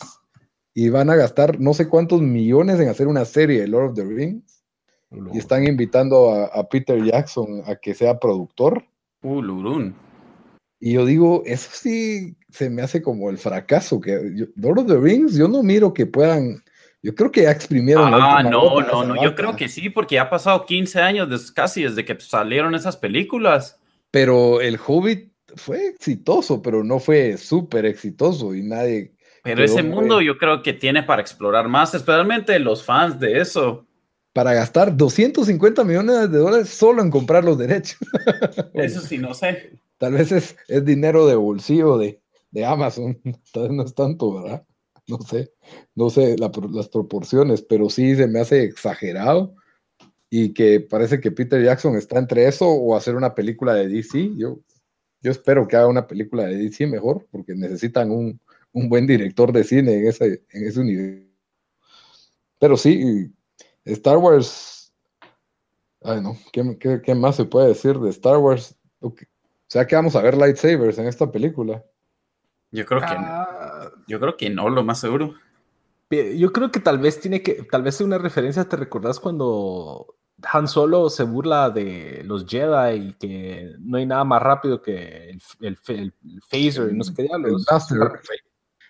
y van a gastar no sé cuántos millones en hacer una serie de Lord of the Rings y están invitando a, Peter Jackson a que sea productor. Uh, Y yo digo, eso sí se me hace como el fracaso. que Lord of the Rings, yo no miro que puedan. Yo creo que ya exprimieron. Ah, no, no, no. Yo creo que sí, porque ya ha pasado 15 años casi desde que salieron esas películas. Pero el Hobbit fue exitoso, pero no fue súper exitoso y nadie. Pero ese mundo yo creo que tiene para explorar más, especialmente los fans de eso para gastar 250 millones de dólares solo en comprar los derechos. Eso sí, no sé. Tal vez es, dinero de bolsillo de, Amazon, tal vez no es tanto, ¿verdad? No sé, no sé las proporciones, pero sí se me hace exagerado y que parece que Peter Jackson está entre eso o hacer una película de DC. Yo, yo espero que haga una película de DC mejor, porque necesitan un, buen director de cine en ese, en ese universo. Pero sí, Star Wars. Ay, no. ¿Qué, más se puede decir de Star Wars? O sea que vamos a ver lightsabers en esta película. Yo creo que no. Ah. Yo creo que no, lo más seguro. Yo creo que tal vez tiene que, tal vez una referencia, ¿te recordás cuando Han Solo se burla de los Jedi y que no hay nada más rápido que el, el, phaser no sé qué diablos?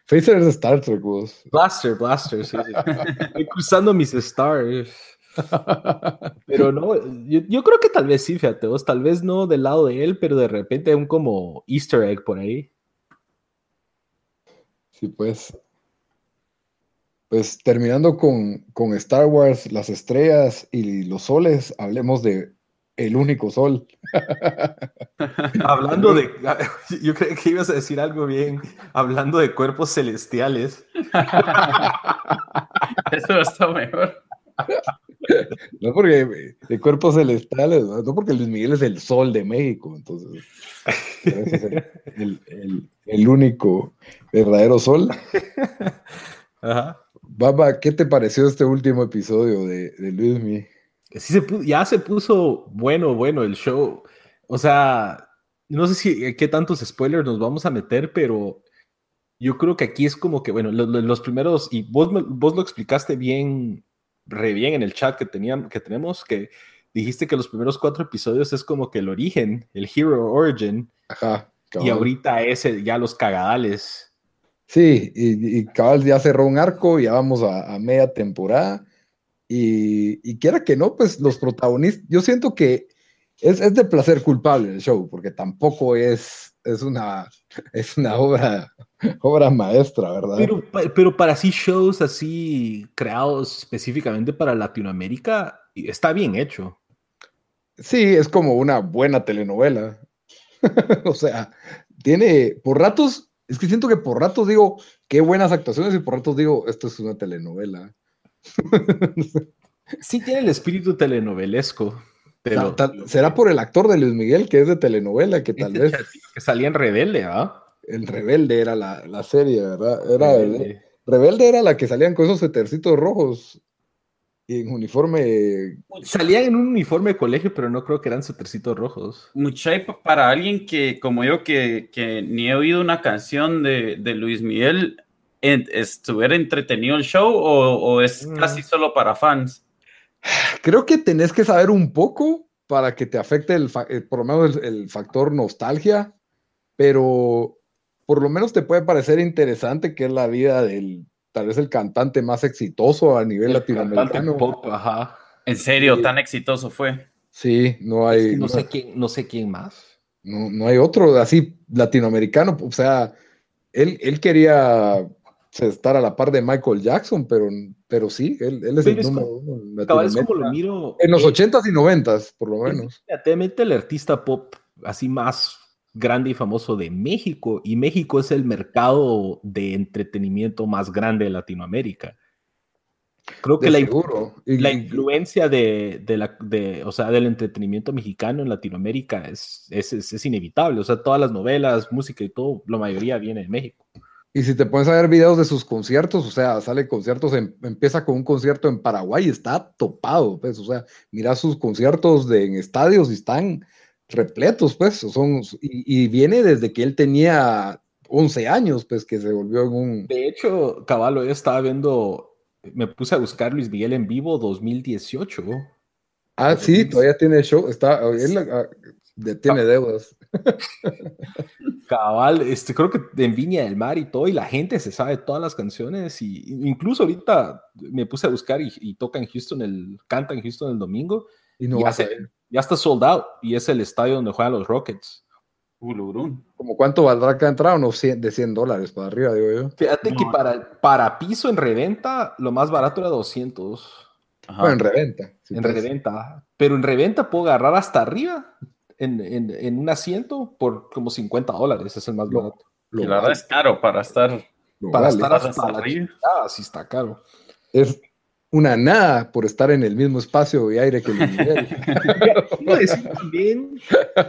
Phaser es Star Trek, vos. Blaster, Blaster, sí, sí. Estoy cruzando mis stars. Pero no, yo, creo que tal vez sí, fíjate vos, tal vez no del lado de él, pero de repente un como easter egg por ahí. Sí, pues. Pues terminando con, con Star Wars, las estrellas y los soles, hablemos de el único sol. Hablando de, yo creo que ibas a decir algo bien, hablando de cuerpos celestiales. Eso está mejor. No porque de cuerpos celestiales, no porque Luis Miguel es el sol de México, entonces es el, único verdadero sol. Ajá. Baba, ¿qué te pareció este último episodio de, de Luis Miguel? ya se puso bueno, bueno el show. O sea, no sé si eh, qué tantos spoilers nos vamos a meter, pero yo creo que aquí es como que, bueno, los primeros, y vos, vos lo explicaste bien, re bien en el chat que, tenían, que tenemos, que dijiste que los primeros cuatro episodios es como que el origen, el hero origin. Ajá. Y ahorita es ya los cagadales. Sí, y, cabal ya cerró un arco, ya vamos a media temporada y, quiera que no, pues los protagonistas, yo siento que es, es, de placer culpable el show, porque tampoco es, es, una, es una obra, obra maestra, ¿verdad? Pero, pero para sí shows así creados específicamente para Latinoamérica, está bien hecho. Sí, es como una buena telenovela. o sea, tiene, por ratos, es que siento que por ratos digo, qué buenas actuaciones y por ratos digo, esto es una telenovela. sí tiene el espíritu telenovelesco. Pero... será por el actor de Luis Miguel, que es de telenovela, que tal vez... Que salía en Rebelde, ¿ah? El Rebelde era la, serie, ¿verdad? Era Rebelde. era la que salían con esos etercitos rojos y en uniforme. Salían en un uniforme de colegio, pero no creo que eran sutercitos rojos. Mucha para alguien que, como yo, que, que, ni he oído una canción de, de Luis Miguel, estuviera entretenido el show o, es mm. casi solo para fans? Creo que tenés que saber un poco para que te afecte el, eh, por lo menos el, factor nostalgia, pero por lo menos te puede parecer interesante que es la vida del tal vez el cantante más exitoso a nivel latinoamericano. ¿En serio? ¿Tan exitoso fue? Sí, no hay. no, sé quién, no sé quién más. No, no hay otro así latinoamericano. O sea, él, él quería estar a la par de Michael Jackson, pero, pero sí, él, él es el número uno. como lo miro. En los ochentas y noventas, por lo menos. Es, el artista pop así más grande y famoso de México, y México es el mercado de entretenimiento más grande de Latinoamérica. Creo que la, la, influencia de, de, la, de, o sea, del entretenimiento mexicano en Latinoamérica es, es, es, inevitable. O sea, todas las novelas, música y todo, la mayoría viene de México. Y si te pones a ver videos de sus conciertos, o sea, sale conciertos, empieza con un concierto en Paraguay y está topado, pues, o sea, mira sus conciertos de, en estadios y están repletos, pues, son, y, y viene desde que él tenía 11 años, pues, que se volvió en un... De hecho, Caballo, yo estaba viendo me puse a buscar Luis Miguel en vivo 2018. Ah, sí, todavía tiene show, está, él ah, tiene deudas. Cabal, este, creo que en Viña del Mar y todo, y la gente se sabe todas las canciones, y incluso ahorita me puse a buscar y, toca en Houston, el, canta en Houston el domingo, y no ya, ya está sold out, y es el estadio donde juegan los Rockets. ¿Como cuánto valdrá cada entrada? Unos de 100 dólares para arriba, digo yo. Fíjate que para, para piso en reventa, lo más barato era 200. Bueno, en reventa. en reventa. Pero en reventa puedo agarrar hasta arriba en, en, un asiento por como 50 dólares. Es el más barato. la verdad es caro para estar. Para estar hasta, arriba. Ah, sí está caro. Es, una nada por estar en el mismo espacio y aire que Luis Miguel. Quiero decir también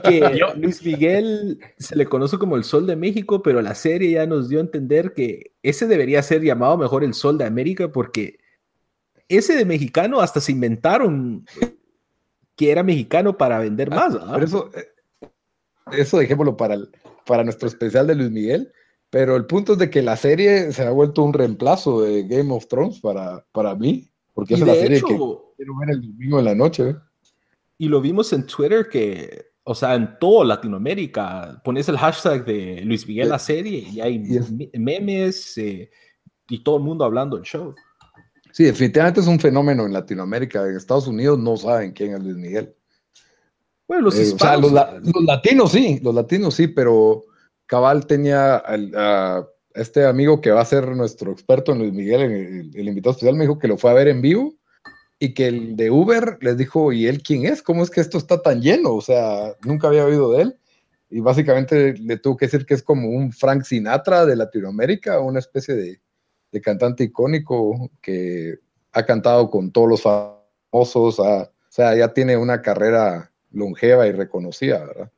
que Luis Miguel se le conoce como el Sol de México, pero la serie ya nos dio a entender que ese debería ser llamado mejor el Sol de América porque ese de mexicano hasta se inventaron que era mexicano para vender ah, más. Pero eso, eh, eso dejémoslo para, para nuestro especial de Luis Miguel. Pero el punto es de que la serie se ha vuelto un reemplazo de Game of Thrones para, para mí. Porque es la serie que quiero ver el domingo en la noche. ¿eh? Y lo vimos en Twitter que, o sea, en toda Latinoamérica, pones el hashtag de Luis Miguel la serie y hay memes eh, y todo el mundo hablando del show. Sí, definitivamente es un fenómeno en Latinoamérica. En Estados Unidos no saben quién es Luis Miguel. Bueno, los, eh, los, latinos sí, los latinos sí, pero Cabal tenía este amigo que va a ser nuestro experto en Luis Miguel, el, invitado especial, me dijo que lo fue a ver en vivo y que el de Uber les dijo, ¿y él quién es? ¿Cómo es que esto está tan lleno? O sea, nunca había oído de él. Y básicamente le tuvo que decir que es como un Frank Sinatra de Latinoamérica, una especie de, cantante icónico que ha cantado con todos los famosos, o sea, ya tiene una carrera longeva y reconocida, ¿verdad?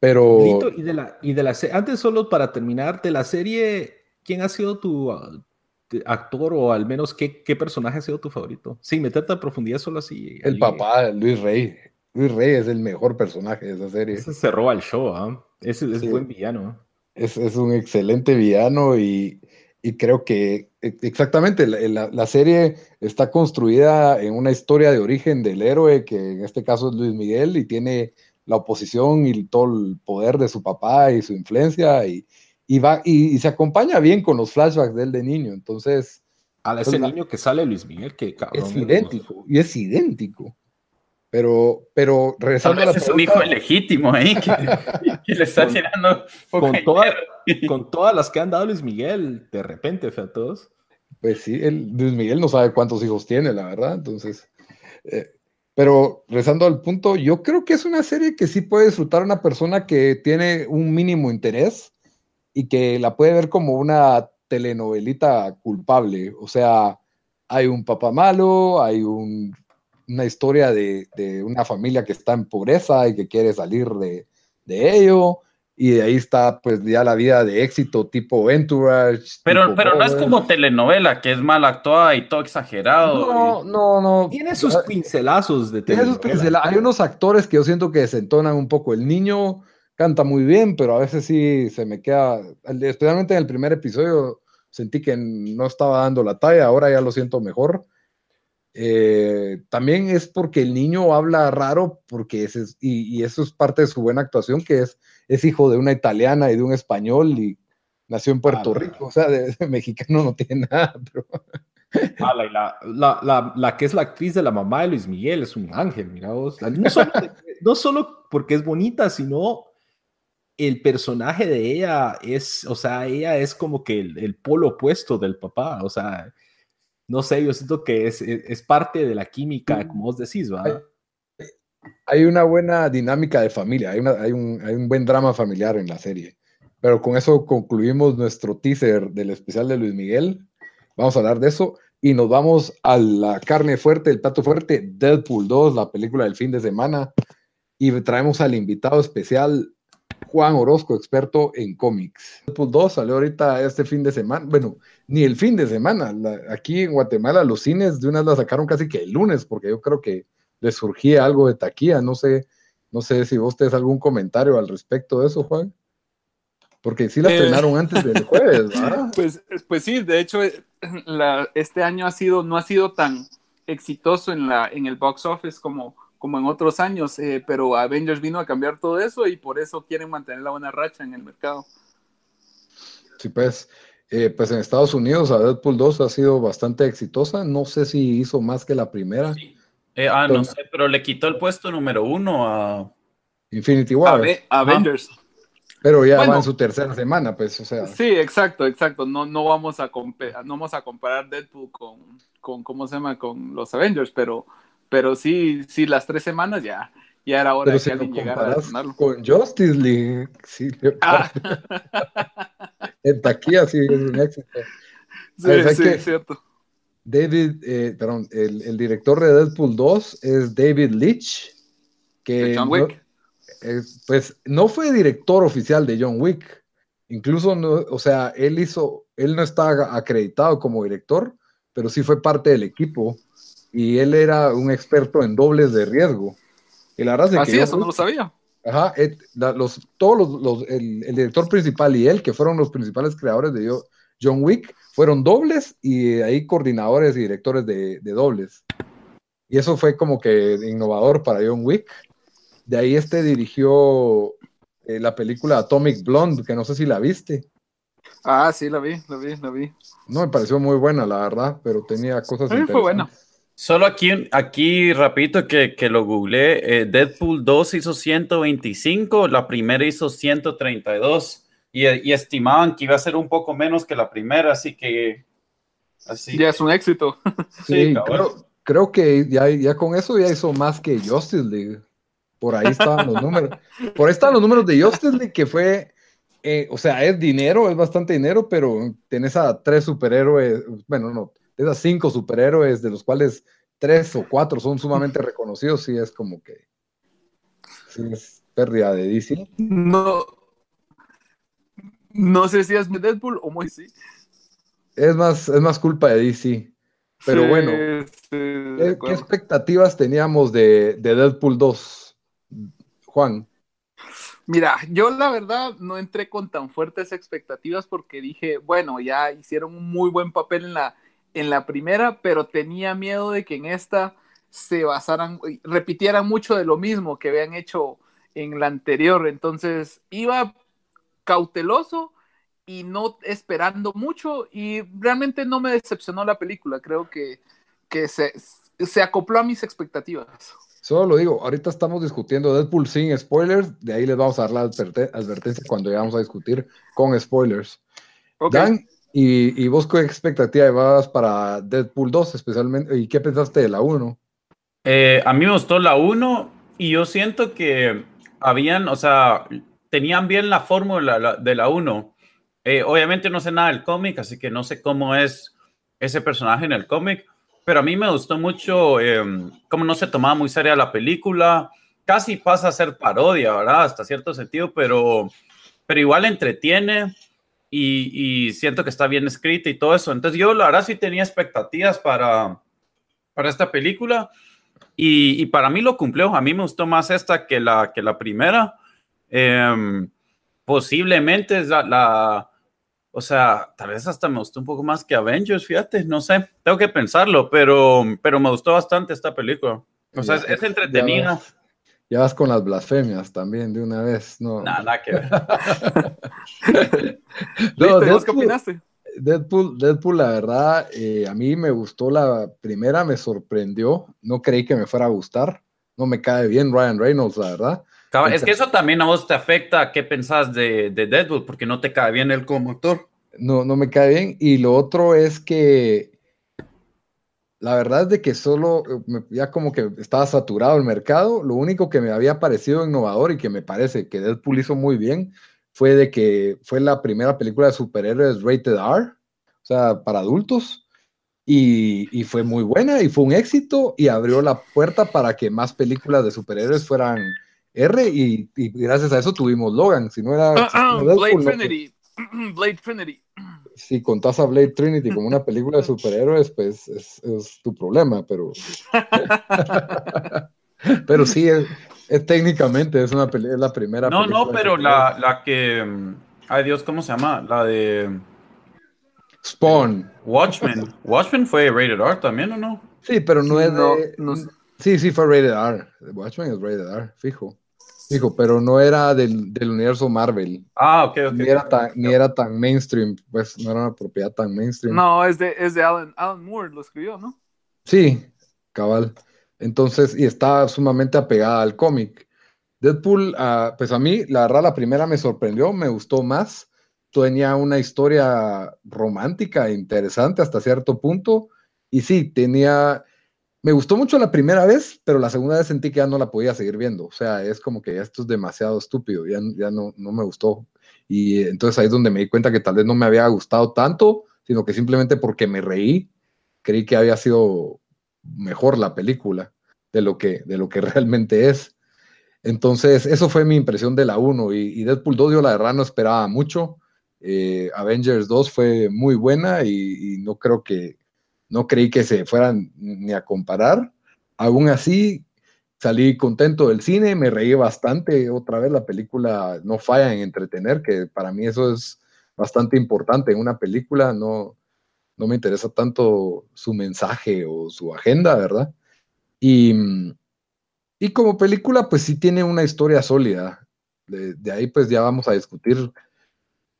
Pero. y de la, y de la antes, solo para terminar, de la serie, ¿quién ha sido tu uh, actor o al menos qué, qué, personaje ha sido tu favorito? Sí, meterte a profundidad solo así. El papá, Luis Rey. Luis Rey es el mejor personaje de esa serie. Ese se roba el show, ¿ah? Ese es un buen villano. Es, es, un excelente villano y, y creo que e, exactamente la, la, serie está construida en una historia de origen del héroe, que en este caso es Luis Miguel, y tiene la oposición y todo el poder de su papá y su influencia y, y va y, se acompaña bien con los flashbacks de él de niño. Entonces, a ese pues, niño que sale Luis Miguel, que cabrón, es idéntico y es idéntico. Pero, pero regresando a es un hijo legítimo ahí que, le está tirando con, con, todas las que han dado Luis Miguel, de repente, fue a todos. Pues sí, Luis Miguel no sabe cuántos hijos tiene, la verdad. Entonces, eh, pero rezando al punto, yo creo que es una serie que sí puede disfrutar una persona que tiene un mínimo interés y que la puede ver como una telenovelita culpable. O sea, hay un papá malo, hay una historia de, una familia que está en pobreza y que quiere salir de, de ello y de ahí está pues ya la vida de éxito tipo Entourage. Pero, pero no es como telenovela, que es mal actuada y todo exagerado. No, no, no. Tiene sus pincelazos de telenovela. Hay unos actores que yo siento que desentonan un poco. El niño canta muy bien, pero a veces sí se me queda, especialmente en el primer episodio, sentí que no estaba dando la talla, ahora ya lo siento mejor. Eh, también es porque el niño habla raro, porque es, y, eso es parte de su buena actuación, que es, es hijo de una italiana y de un español y nació en Puerto Rico, o sea, de, mexicano no tiene nada. la, la, que es la actriz de la mamá de Luis Miguel es un ángel, mira vos. No solo, porque es bonita, sino el personaje de ella es, o sea, ella es como que el, el polo opuesto del papá, o sea, no sé, yo siento que es, es, parte de la química, como vos decís, ¿va? Hay una buena dinámica de familia, hay, hay, un, hay un buen drama familiar en la serie. Pero con eso concluimos nuestro teaser del especial de Luis Miguel. Vamos a hablar de eso y nos vamos a la carne fuerte, el plato fuerte, Deadpool 2, la película del fin de semana. Y traemos al invitado especial, Juan Orozco, experto en cómics. Deadpool 2 salió ahorita este fin de semana. Bueno, ni el fin de semana. aquí en Guatemala los cines de una la sacaron casi que el lunes, porque yo creo que le surgía algo de taquilla. No sé, no sé si vos tenés algún comentario al respecto de eso, Juan. Porque sí la eh, estrenaron antes del jueves, ¿verdad? Pues, pues sí, de hecho, eh, este año ha sido, no ha sido tan exitoso en, la, en el box office como, como en otros años, eh, pero Avengers vino a cambiar todo eso y por eso quieren mantener la buena racha en el mercado. Sí, pues, pues en Estados Unidos a Deadpool 2 ha sido bastante exitosa. No sé si hizo más que la primera. Ah, no sé, pero le quitó el puesto número uno a Infinity War. Avengers. Pero ya va en su tercera semana, pues, o sea. Sí, exacto, exacto. No, no, vamos, a no vamos a comparar Deadpool con, con, ¿cómo se llama? Con los Avengers, pero, pero sí, sí, las tres semanas ya, ya era hora de que alguien llegara a sonarlo. Con Justice League, sí. Ah. en taquilla sí es un éxito. Sí, sí, es cierto. David, eh, perdón, el, el, director de Deadpool 2 es David Leitch. Que John Wick pues no fue director oficial de John Wick. Incluso, no, o sea, él hizo, él no está acreditado como director, pero sí fue parte del equipo y él era un experto en dobles de riesgo. Y la verdad es que eso no lo sabía. Ajá, los, todos los, el, director principal y él, que fueron los principales creadores de John Wick, fueron dobles y ahí coordinadores y directores de, de dobles. Y eso fue como que innovador para John Wick. De ahí este dirigió eh, la película Atomic Blonde, que no sé si la viste. Ah, sí, la vi, la vi, la vi. No, me pareció muy buena, la verdad, pero tenía cosas sí, fue buena. Solo aquí, aquí rapidito que, que lo googleé, eh, Deadpool 2 hizo 125, la primera hizo 132 y, y, estimaban que iba a ser un poco menos que la primera, así que... Así ya es un éxito. Sí, creo, creo, que ya, ya con eso ya hizo más que Justice League. Por ahí estaban los números. Por ahí están los números de Justice League, que fue, eh, o sea, es dinero, es bastante dinero, pero tenés a tres superhéroes, bueno, no, esas cinco superhéroes, de los cuales tres o cuatro son sumamente reconocidos, sí es como que sí es pérdida de DC. No, no sé si es Deadpool o Moisey. Es más, es más culpa de DC. Pero bueno, ¿qué, expectativas teníamos de, de Deadpool 2? Juan. Mira, yo la verdad no entré con tan fuertes expectativas porque dije, bueno, ya hicieron un muy buen papel en la, en la primera, pero tenía miedo de que en esta se basaran, repitieran mucho de lo mismo que habían hecho en la anterior. Entonces iba cauteloso y no esperando mucho y realmente no me decepcionó la película. Creo que, que se, se acopló a mis expectativas. Solo lo digo, ahorita estamos discutiendo Deadpool sin spoilers, de ahí les vamos a dar la advertencia cuando llegamos a discutir con spoilers. Dan, ¿y, vos qué expectativa llevabas para Deadpool 2 especialmente? ¿Y qué pensaste de la 1? Eh, a mí me gustó la 1 y yo siento que habían, o sea, tenían bien la fórmula de la 1. Eh, obviamente no sé nada del cómic, así que no sé cómo es ese personaje en el cómic, pero a mí me gustó mucho eh, cómo no se tomaba muy seria la película. Casi pasa a ser parodia, ¿verdad? Hasta cierto sentido, pero, pero igual entretiene y, y, siento que está bien escrita y todo eso. Entonces yo la verdad sí tenía expectativas para, para esta película y, y para mí lo cumplió. A mí me gustó más esta que la, que la primera. Em, posiblemente es la, o sea, tal vez hasta me gustó un poco más que Avengers, fíjate, no sé, tengo que pensarlo, pero, pero me gustó bastante esta película. O sea, es, es entretenida. Ya vas con las blasfemias también de una vez, ¿no? Nada, que ver. no. ¿Vos qué Deadpool, opinaste? Deadpool, Deadpool, la verdad, eh, a mí me gustó la primera, me sorprendió. No creí que me fuera a gustar. No me cae bien Ryan Reynolds, la verdad. Cabal, Es que eso también a vos te afecta a qué pensás de, de Deadpool, porque no te cae bien él como actor. No, no me cae bien. Y lo otro es que la verdad es de que solo eh, ya como que estaba saturado el mercado. Lo único que me había parecido innovador y que me parece que Deadpool hizo muy bien fue de que fue la primera película de superhéroes rated R, o sea, para adultos. Y, y fue muy buena y fue un éxito y abrió la puerta para que más películas de superhéroes fueran R y, y gracias a eso tuvimos Logan. Si no era... Ah, si ah, no era Blade Deadpool, no- Trinity. Blade Trinity. si contás a Blade Trinity como una película de superhéroes, pues es, es tu problema, pero. pero sí, es, es técnicamente es, una peli- es la primera. No, película no, pero la, la que. Ay Dios, ¿cómo se llama? La de Spawn. Watchmen. Watchmen fue rated R también, ¿o no? Sí, pero no es No, de. no sé. Sí, sí, fue rated R. Watchmen es rated R, fijo. Fijo, pero no era del, del universo Marvel. Ah, ok, ok. Ni era, tan, ni era tan mainstream, pues no era una propiedad tan mainstream. No, es de, es de Alan, Alan Moore, lo escribió, ¿no? Sí, cabal. Entonces, y está sumamente apegada al cómic. Deadpool, ah, pues a mí, la verdad, la primera me sorprendió, me gustó más. Tenía una historia romántica e interesante hasta cierto punto. Y sí, tenía. Me gustó mucho la primera vez, pero la segunda vez sentí que ya no la podía seguir viendo. O sea, es como que esto es demasiado estúpido, ya, ya no, no me gustó. Y entonces ahí es donde me di cuenta que tal vez no me había gustado tanto, sino que simplemente porque me reí, creí que había sido mejor la película de lo que, de lo que realmente es. Entonces, eso fue mi impresión de la 1 y, y Deadpool 2 yo la verdad no esperaba mucho. Eh, Avengers 2 fue muy buena y, y no creo que, no creí que se fueran ni a comparar. Aún así, salí contento del cine, me reí bastante. Otra vez la película no falla en entretener, que para mí eso es bastante importante en una película. No, no me interesa tanto su mensaje o su agenda, ¿verdad? Y, y como película, pues sí tiene una historia sólida. De, de ahí pues ya vamos a discutir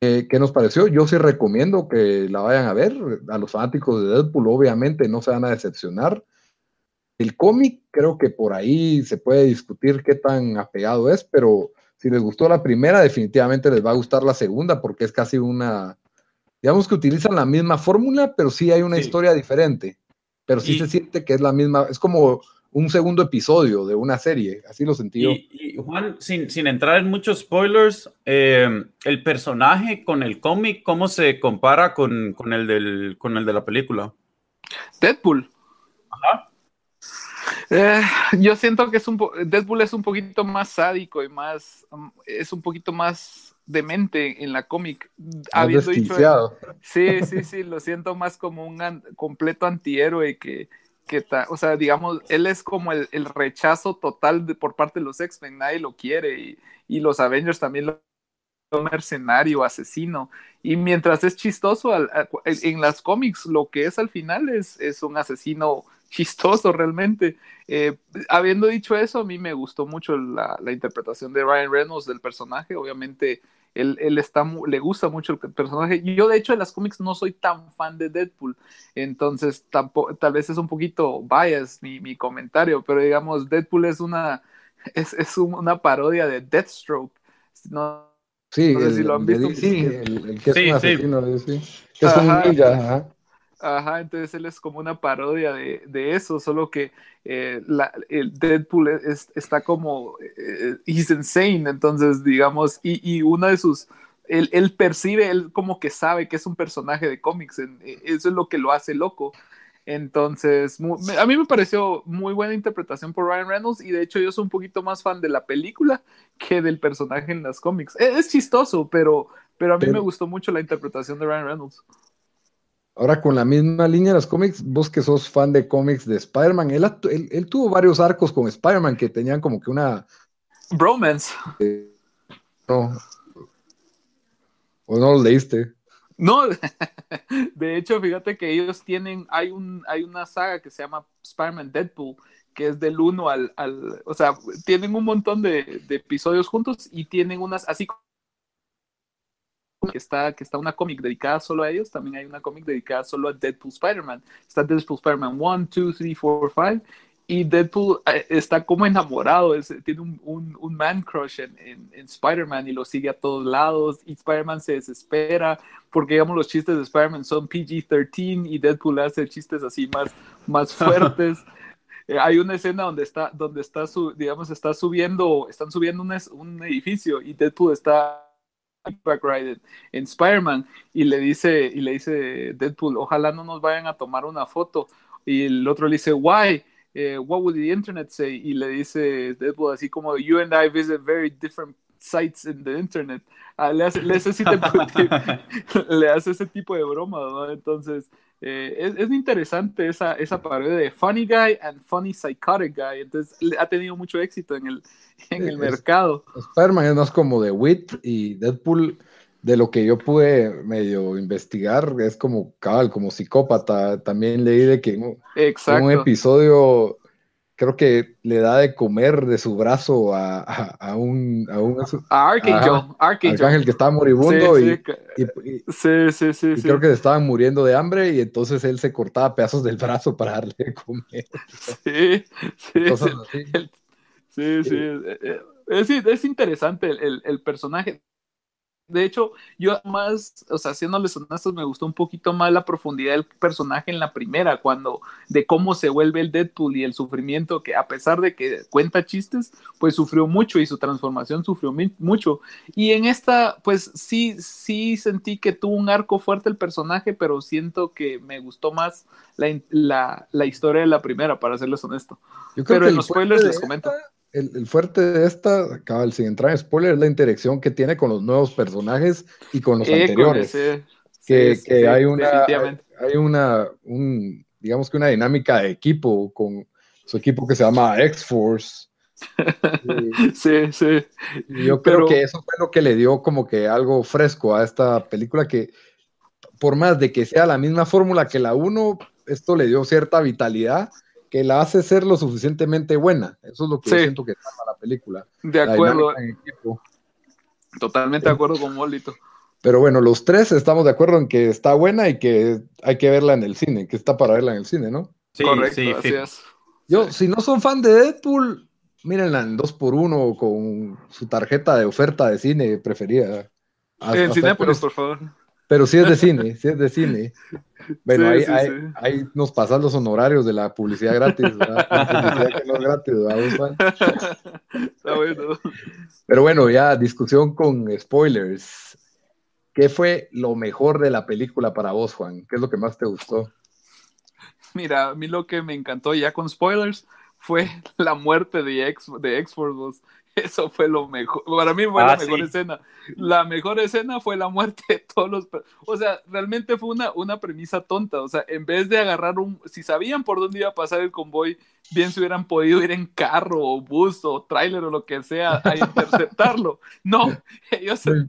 eh, qué nos pareció. Yo sí recomiendo que la vayan a ver. A los fanáticos de Deadpool obviamente no se van a decepcionar. El cómic creo que por ahí se puede discutir qué tan apegado es, pero si les gustó la primera, definitivamente les va a gustar la segunda porque es casi una, digamos que utilizan la misma fórmula, pero sí hay una Sí. historia diferente. Pero sí Y- se siente que es la misma, es como un segundo episodio de una serie, así lo sentí yo. Y, y, Juan, sin, sin entrar en muchos spoilers, eh, el personaje con el cómic, ¿cómo se compara con, con, el del, con el de la película? Deadpool. Ajá. Eh, yo siento que es un po- Deadpool es un poquito más sádico y más um, es un poquito más demente en la cómic. Habiendo dicho. Sí, sí, sí, lo siento más como un an- completo antihéroe que, o sea, digamos, él es como el, rechazo total de- por parte de los X-Men, nadie lo quiere y, los Avengers también lo mercenario, asesino. Y mientras es chistoso, al- en las cómics lo que es al final es, un asesino chistoso realmente. Eh, habiendo dicho eso, a mí me gustó mucho la interpretación de Ryan Reynolds del personaje. Obviamente, él, él está, mu- le gusta mucho el personaje. Yo, de hecho, en las cómics no soy tan fan de Deadpool. Entonces, tampoco, tal vez es un poquito bias mi, mi comentario, pero digamos, Deadpool es una, es, es un- una parodia de Deathstroke. No, Sí, No sé el, si lo han el visto. DC, el, el que Sí, es un sí. asesino de DC, que es un ninja, ajá. Ajá, entonces él es como una parodia de, de eso, solo que eh, la- el Deadpool es- está como, eh, he's insane, entonces digamos, y, y una de sus, él, él percibe, él como que sabe que es un personaje de cómics, eh, eso es lo que lo hace loco. Entonces, a mí me pareció muy buena interpretación por Ryan Reynolds y de hecho yo soy un poquito más fan de la película que del personaje en las cómics. Es, es chistoso, pero, pero a mí Pero- me gustó mucho la interpretación de Ryan Reynolds. Ahora con la misma línea de los cómics, vos que sos fan de cómics de Spider-Man, él, actu- él- él tuvo varios arcos con Spider-Man que tenían como que una... Bromance. No, o no lo leíste. No, de hecho, fíjate que ellos tienen, hay, un, hay una saga que se llama Spider-Man Deadpool, que es del 1 al, al, o sea, tienen un montón de, de episodios juntos y tienen unas, así que está, que está una cómic dedicada solo a ellos, también hay una cómic dedicada solo a Deadpool Spider-Man. Está Deadpool Spider-Man 1, 2, 3, 4, 5. Y Deadpool eh, está como enamorado, es, tiene un, un, un, man crush en, en, en Spider-Man y lo sigue a todos lados. Y Spider-Man se desespera porque, digamos, los chistes de Spider-Man son PG-13 y Deadpool hace chistes así más, más fuertes. Eh, hay una escena donde está, donde está su, digamos, está subiendo, están subiendo un, un edificio y Deadpool está back ride en Spider-Man y le dice y le dice Deadpool ojalá no nos vayan a tomar una foto y el otro le dice why eh, what would the internet say y le dice Deadpool así como you and I visit very different sites in the internet ah, le, hace, le, hace ese tipo le hace ese tipo de broma ¿no? entonces eh, es, es, interesante esa, esa parodia de Funny Guy and Funny Psychotic Guy. Entonces ha tenido mucho éxito en el, en el es, mercado. Spider-Man es más como de Wit y Deadpool, de lo que yo pude medio investigar, es como cabal, como psicópata. También leí de que en, en un episodio creo que le da de comer de su brazo a, a, a un, a un a Archangel, a, Archangel que estaba moribundo sí, y, sí. Y, sí, sí, sí, y creo que estaban muriendo de hambre y entonces él se cortaba pedazos del brazo para darle de comer. Sí, sí, sí, sí, sí. Es, es, interesante el, el, el personaje de hecho, yo más, o sea, siéndoles honestos, me gustó un poquito más la profundidad del personaje en la primera, cuando de cómo se vuelve el Deadpool y el sufrimiento que a pesar de que cuenta chistes, pues sufrió mucho y su transformación sufrió mucho. Y en esta, pues sí, sí sentí que tuvo un arco fuerte el personaje, pero siento que me gustó más la, la, la historia de la primera, para serles honesto. pero en los spoilers les comento. Esta el, el, fuerte de esta, cabal, sin entrar en spoiler, es la interacción que tiene con los nuevos personajes y con los eh, anteriores. Con ese, que, sí, que sí, hay una, hay una, un, digamos que una dinámica de equipo con su equipo que se llama X-Force. sí, sí. Y yo creo Pero... que eso fue lo que le dio como que algo fresco a esta película que, por más de que sea la misma fórmula que la 1, esto le dio cierta vitalidad que la hace ser lo suficientemente buena. Eso es lo que sí. yo siento que trata la película. De acuerdo. Totalmente de acuerdo con Molito. Pero bueno, los tres estamos de acuerdo en que está buena y que hay que verla en el cine, que está para verla en el cine, ¿no? Sí, Correcto, sí, así es. Yo, si no son fan de Deadpool, mírenla en 2x1 con su tarjeta de oferta de cine preferida. En Cinépolis, por favor. Pero sí es de cine, sí es de cine. Bueno, sí, ahí, sí, ahí, sí. ahí, nos pasan los honorarios de la publicidad gratis, ¿verdad? La publicidad que no es gratis, ¿verdad? Está bueno. Pero bueno, ya discusión con spoilers. ¿Qué fue lo mejor de la película para vos, Juan? ¿Qué es lo que más te gustó? Mira, a mí lo que me encantó ya con spoilers fue la muerte de X de X-Force eso fue lo mejor. Para mí fue ah, la mejor sí. escena. La mejor escena fue la muerte de todos los. O sea, realmente fue una, una premisa tonta. O sea, en vez de agarrar un. Si sabían por dónde iba a pasar el convoy, bien se hubieran podido ir en carro o bus o tráiler o lo que sea a interceptarlo. No, ellos se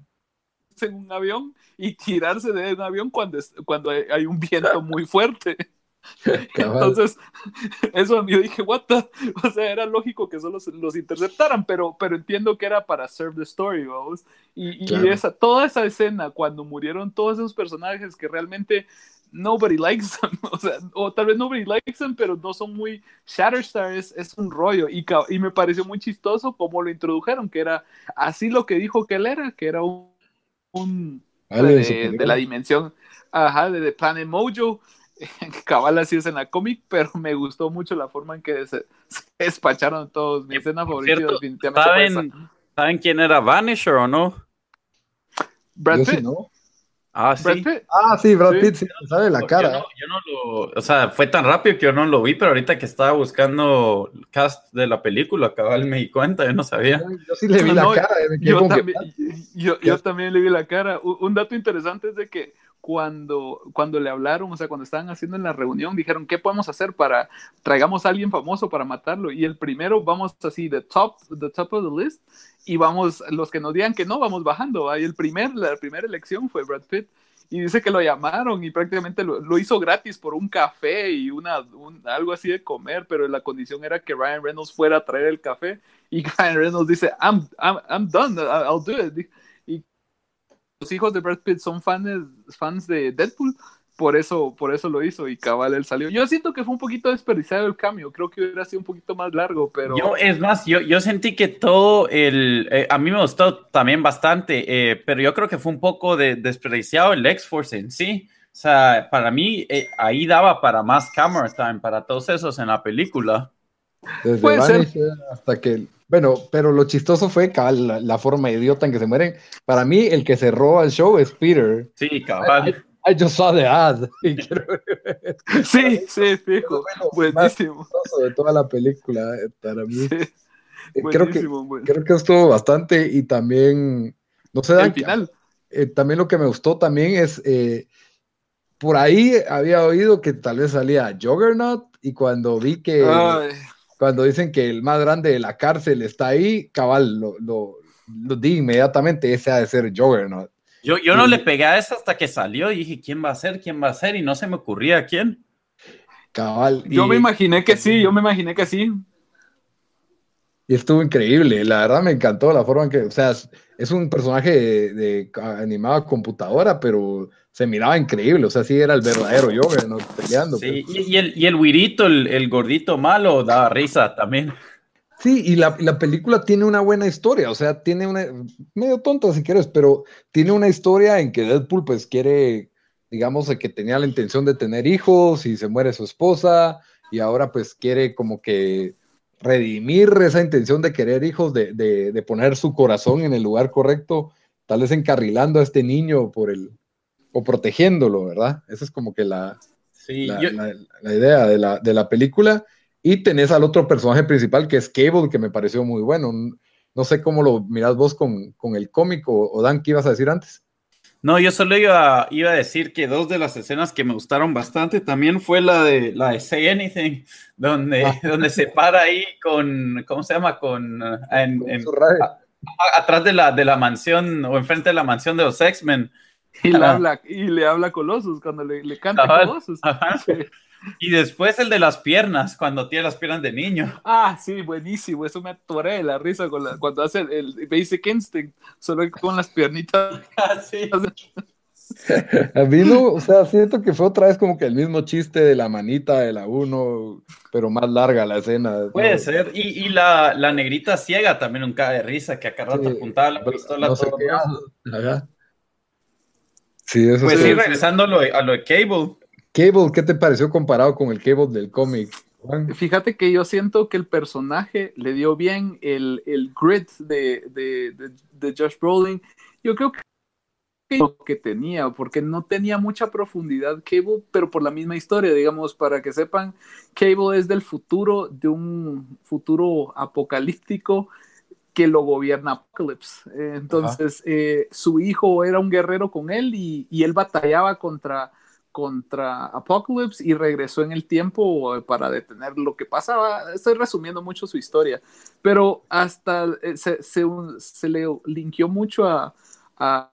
en un avión y tirarse de un avión cuando, cuando hay un viento muy fuerte. Entonces, eso yo dije, what the? O sea, era lógico que solo los interceptaran, pero, pero entiendo que era para serve the story, vamos. Y, claro. y esa, toda esa escena, cuando murieron todos esos personajes que realmente nobody likes them, o sea, o tal vez nobody likes them, pero no son muy Shatterstar, es, es un rollo. Y, y me pareció muy chistoso cómo lo introdujeron, que era así lo que dijo que él era, que era un. un vale, de, de, la dimensión, ajá, de, de Planet Mojo cabal así es en la cómic, pero me gustó mucho la forma en que se, se despacharon todos. Mi escena favorita cierto, definitivamente ¿saben, ¿Saben quién era Vanisher o no? Brad Pitt. Sí, ¿no? Ah, sí. Brad Pitt. Ah, sí, Brad Pitt, sí, sí sabe la cara. Yo no, yo no, lo, o sea, fue tan rápido que yo no lo vi, pero ahorita que estaba buscando el cast de la película, cabal me di cuenta, yo no sabía. Yo sí le vi no, la cara. Yo también, yo, yo también le vi la cara. Un dato interesante es de que cuando, cuando le hablaron, o sea, cuando estaban haciendo en la reunión, dijeron, ¿qué podemos hacer para, traigamos a alguien famoso para matarlo? Y el primero, vamos así, the top, the top of the list, y vamos, los que nos digan que no, vamos bajando. Ahí el primer, la primera elección fue Brad Pitt. y dice que lo llamaron y prácticamente lo, hizo gratis por un café y una, algo así de comer, pero la condición era que Ryan Reynolds fuera a traer el café y Ryan Reynolds dice, I'm, I'm, I'm done, I'll do it. Los hijos de Brad Pitt son fans, fans de Deadpool, por eso, por eso lo hizo y cabal él salió. Yo siento que fue un poquito desperdiciado el cambio, creo que hubiera sido un poquito más largo, pero... Yo, es más, yo, yo sentí que todo el... Eh, a mí me gustó también bastante, eh, pero yo creo que fue un poco de, desperdiciado el X-Force en sí. O sea, para mí eh, ahí daba para más camera time, para todos esos en la película. Desde Puede ser. hasta que... Bueno, pero lo chistoso fue cabal, la, la, forma idiota en que se mueren. Para mí, el que cerró el show es Peter. Sí, cabal. I just saw the ad. sí, sí, fijo. buenísimo. De toda la película, eh, para mí. Eh, creo, que, creo que estuvo bastante y también, no sé, al final. Eh, también lo que me gustó también es, por ahí había oído que tal vez salía Juggernaut y cuando vi que, cuando dicen que el más grande de la cárcel está ahí, cabal, lo, lo, lo di inmediatamente, ese ha de ser Juggernaut. Yo, yo no le pegué a eso hasta que salió y dije, ¿quién va a ser? ¿Quién va a ser? Y no se me ocurría quién. Cabal. Yo me imaginé que sí, yo me imaginé que sí. Y estuvo increíble, la verdad me encantó la forma en que, o sea, es un personaje de, animado a computadora, pero se miraba increíble, o sea, sí era el verdadero Joker, ¿no? Peleando. Sí, pues. y, el, y el wirito, el, el gordito malo, daba risa también. Sí, y la, película tiene una buena historia, o sea, tiene una, medio tonta si quieres, pero tiene una historia en que Deadpool pues quiere, digamos, que tenía la intención de tener hijos y se muere su esposa y ahora pues quiere como que redimir esa intención de querer hijos, de, de, poner su corazón en el lugar correcto, tal vez encarrilando a este niño por el, o protegiéndolo, ¿verdad? Esa es como que la, la, idea de la, de la película. Y tenés al otro personaje principal que es Cable, que me pareció muy bueno. No sé cómo lo mirás vos con, con el cómico, o Dan, ¿qué ibas a decir antes? No, yo solo iba, iba, a decir que dos de las escenas que me gustaron bastante también fue la de la de Say Anything, donde, ah. donde se para ahí con, ¿cómo se llama? Con, atrás de la, de la mansión o enfrente de la mansión de los X-Men. Y, le habla, y le habla a Colossus cuando le, le canta a Colossus. Y después el de las piernas, cuando tiene las piernas de niño. Ah, sí, buenísimo. Eso me atoré de la risa con cuando hace el, Basic Instinct, solo con las piernitas. Ah, sí. A mí no, o sea, siento que fue otra vez como que el mismo chiste de la manita de la uno, pero más larga la escena. Puede ser. Y, la, la, negrita ciega también un cae de risa, que acá rato apuntaba la pistola no todo. Sí, eso Pues sí, regresando a lo, a lo de Cable. Cable, ¿qué te pareció comparado con el Cable del cómic? Fíjate que yo siento que el personaje le dio bien el, el grit de, de, de, Josh Brolin. Yo creo que lo que tenía, porque no tenía mucha profundidad Cable, pero por la misma historia, digamos, para que sepan, Cable es del futuro, de un futuro apocalíptico que lo gobierna Apocalypse. entonces, eh, su hijo era un guerrero con él y, y él batallaba contra contra Apocalypse y regresó en el tiempo eh, para detener lo que pasaba. Estoy resumiendo mucho su historia, pero hasta eh, se, se, le linkió mucho a, a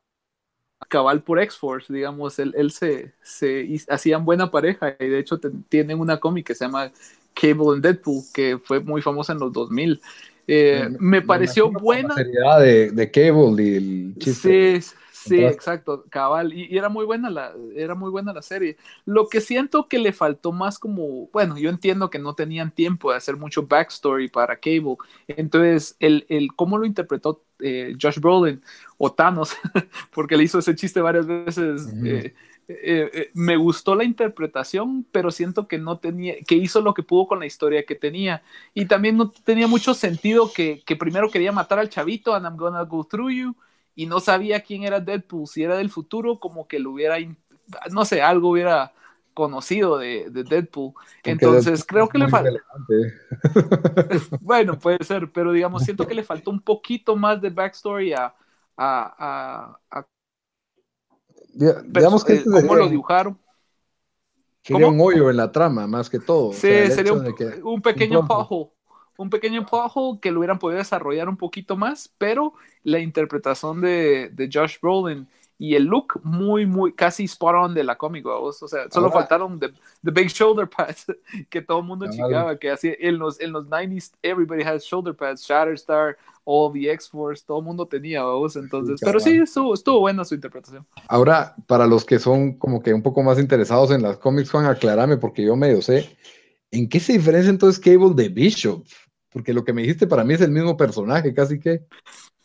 Cabal por X-Force, digamos, él, él se, se hacían buena pareja y de hecho tienen una cómic que se llama Cable and Deadpool, que fue muy famosa en los 2000. Eh, me, pareció buena. La seriedad de, de Cable y el chiste. Sí, Sí, exacto, cabal. Y, era muy buena la, era muy buena la serie. Lo que siento que le faltó más como, bueno, yo entiendo que no tenían tiempo de hacer mucho backstory para Cable. Entonces, el, el cómo lo interpretó eh, Josh Brolin o Thanos, porque le hizo ese chiste varias veces. Eh, eh, me gustó la interpretación, pero siento que no tenía, que hizo lo que pudo con la historia que tenía. Y también no tenía mucho sentido que, que primero quería matar al chavito, and I'm gonna go through you y no sabía quién era Deadpool, si era del futuro, como que lo hubiera, no sé, algo hubiera conocido de, Deadpool. Entonces, creo que le falta. bueno, puede ser, pero digamos, siento que le faltó un poquito más de backstory a. a, a, digamos que. Eh, ¿Cómo lo dibujaron? Sería un hoyo en la trama, más que todo. Sí, sería un, pequeño pajo un pequeño pothole que lo hubieran podido desarrollar un poquito más, pero la interpretación de, Josh Brolin y el look muy, muy, casi spot on de la cómic, o sea, solo faltaron the, the, big shoulder pads que todo el mundo chingaba, que así en los, en los 90s, everybody has shoulder pads, Shatterstar, all the X-Force, todo el mundo tenía, vos, entonces, pero sí, estuvo, estuvo buena su interpretación. Ahora, para los que son como que un poco más interesados en las cómics, Juan, aclarame, porque yo medio sé, ¿en qué se diferencia entonces Cable de Bishop? Porque lo que me dijiste para mí es el mismo personaje, casi que.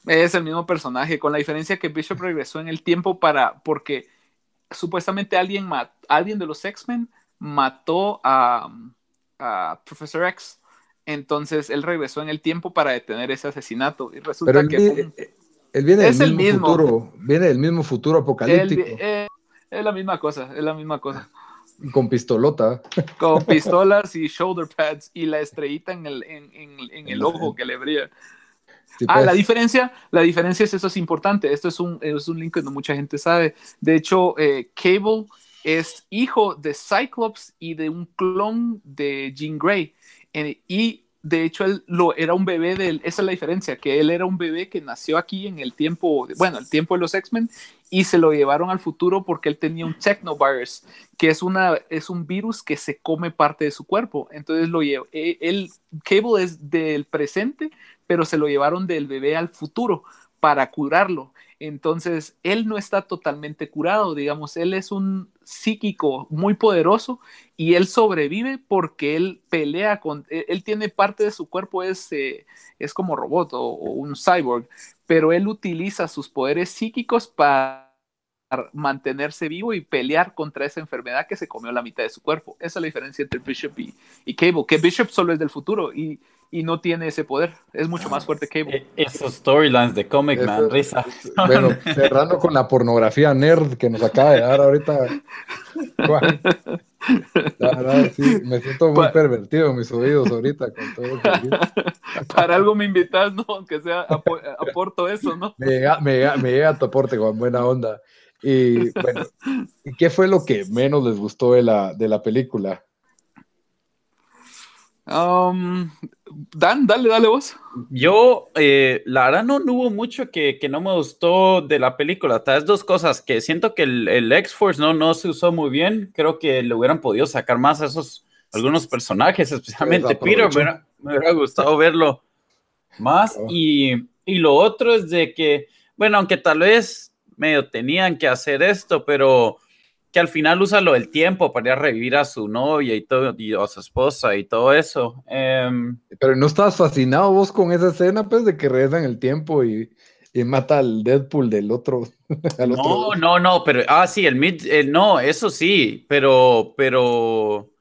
Es el mismo personaje, con la diferencia que Bishop regresó en el tiempo para, porque supuestamente alguien, alguien de los X-Men mató a, a, Professor X. Entonces él regresó en el tiempo para detener ese asesinato. Y resulta que. él viene del mismo, mismo, futuro, viene del mismo futuro apocalíptico. Eh, es la misma cosa, es la misma cosa. Con pistolota. Con pistolas y shoulder pads y la estrellita en el, en, en el ojo que le brilla ah, la pues. diferencia, la diferencia es eso es importante. Esto es un, es un link que no mucha gente sabe. De hecho, eh, Cable es hijo de Cyclops y de un clon de Jean Grey. y de hecho, él lo, era un bebé de él. Esa es la diferencia, que él era un bebé que nació aquí en el tiempo, bueno, el tiempo de los X-Men, y se lo llevaron al futuro porque él tenía un technovirus, que es, una, es un virus que se come parte de su cuerpo. Entonces, lo llevó, e, él, Cable es del presente, pero se lo llevaron del bebé al futuro para curarlo. Entonces, él no está totalmente curado, digamos, él es un psíquico muy poderoso y él sobrevive porque él pelea con, e, él, tiene parte de su cuerpo, es, eh, es como robot o, o un cyborg, pero él utiliza sus poderes psíquicos para mantenerse vivo y pelear contra esa enfermedad que se comió la mitad de su cuerpo. Esa es la diferencia entre Bishop y, Cable, que Bishop solo es del futuro y, no tiene ese poder, es mucho más fuerte que Cable. E-, esos storylines de Comic Man, risa. Bueno, cerrando con la pornografía nerd que nos acaba de dar ahorita. La verdad, sí, me siento muy pervertido en mis oídos ahorita con todo Para algo me invitas, ¿no? Aunque sea, aporto eso, ¿no? Me llega, me llega, me llega tu aporte con buena onda. Y bueno, ¿qué fue lo que menos les gustó de la, de la película? Um, Dan, dale, dale vos. Yo, eh, la verdad, no, hubo mucho que, no me gustó de la película. Tal vez dos cosas, que siento que el, X-Force no, no se usó muy bien. Creo que le hubieran podido sacar más a esos algunos personajes, especialmente Peter. Me hubiera, gustado verlo más. Y, y lo otro es de que, bueno, aunque tal vez medio tenían que hacer esto, pero que al final usa lo del tiempo para ir a revivir a su novia y todo, y a su esposa y todo eso. Em, pero no estás fascinado vos con esa escena, pues, de que regresan el tiempo y, mata al Deadpool del otro. no, no, no, pero, ah, sí, el mid, no, eso sí, pero, pero,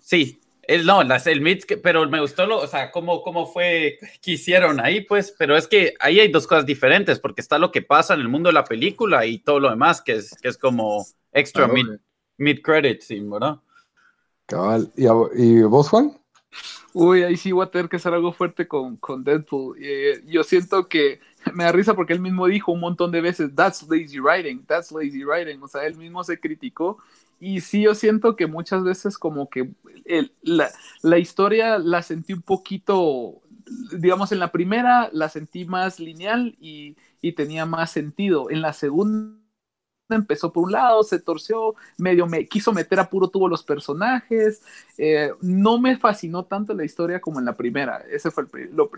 sí, el, no, el mid, pero me gustó, lo, o sea, cómo, cómo fue que hicieron ahí, pues, pero es que ahí hay dos cosas diferentes, porque está lo que pasa en el mundo de la película y todo lo demás, que es, que es como extra mid, mid credit ¿verdad? Cabal. ¿Y, ¿Y, vos, Juan? Uy, ahí sí voy a tener que hacer algo fuerte con, con Deadpool. Eh, yo siento que me da risa porque él mismo dijo un montón de veces, that's lazy writing, that's lazy writing. O sea, él mismo se criticó y sí, yo siento que muchas veces como que la, la, historia la sentí un poquito, digamos, en la primera la sentí más lineal y, y tenía más sentido. En la segunda empezó por un lado, se torció, medio me quiso meter a puro tubo los personajes. Eh, no me fascinó tanto la historia como en la primera. Esa fue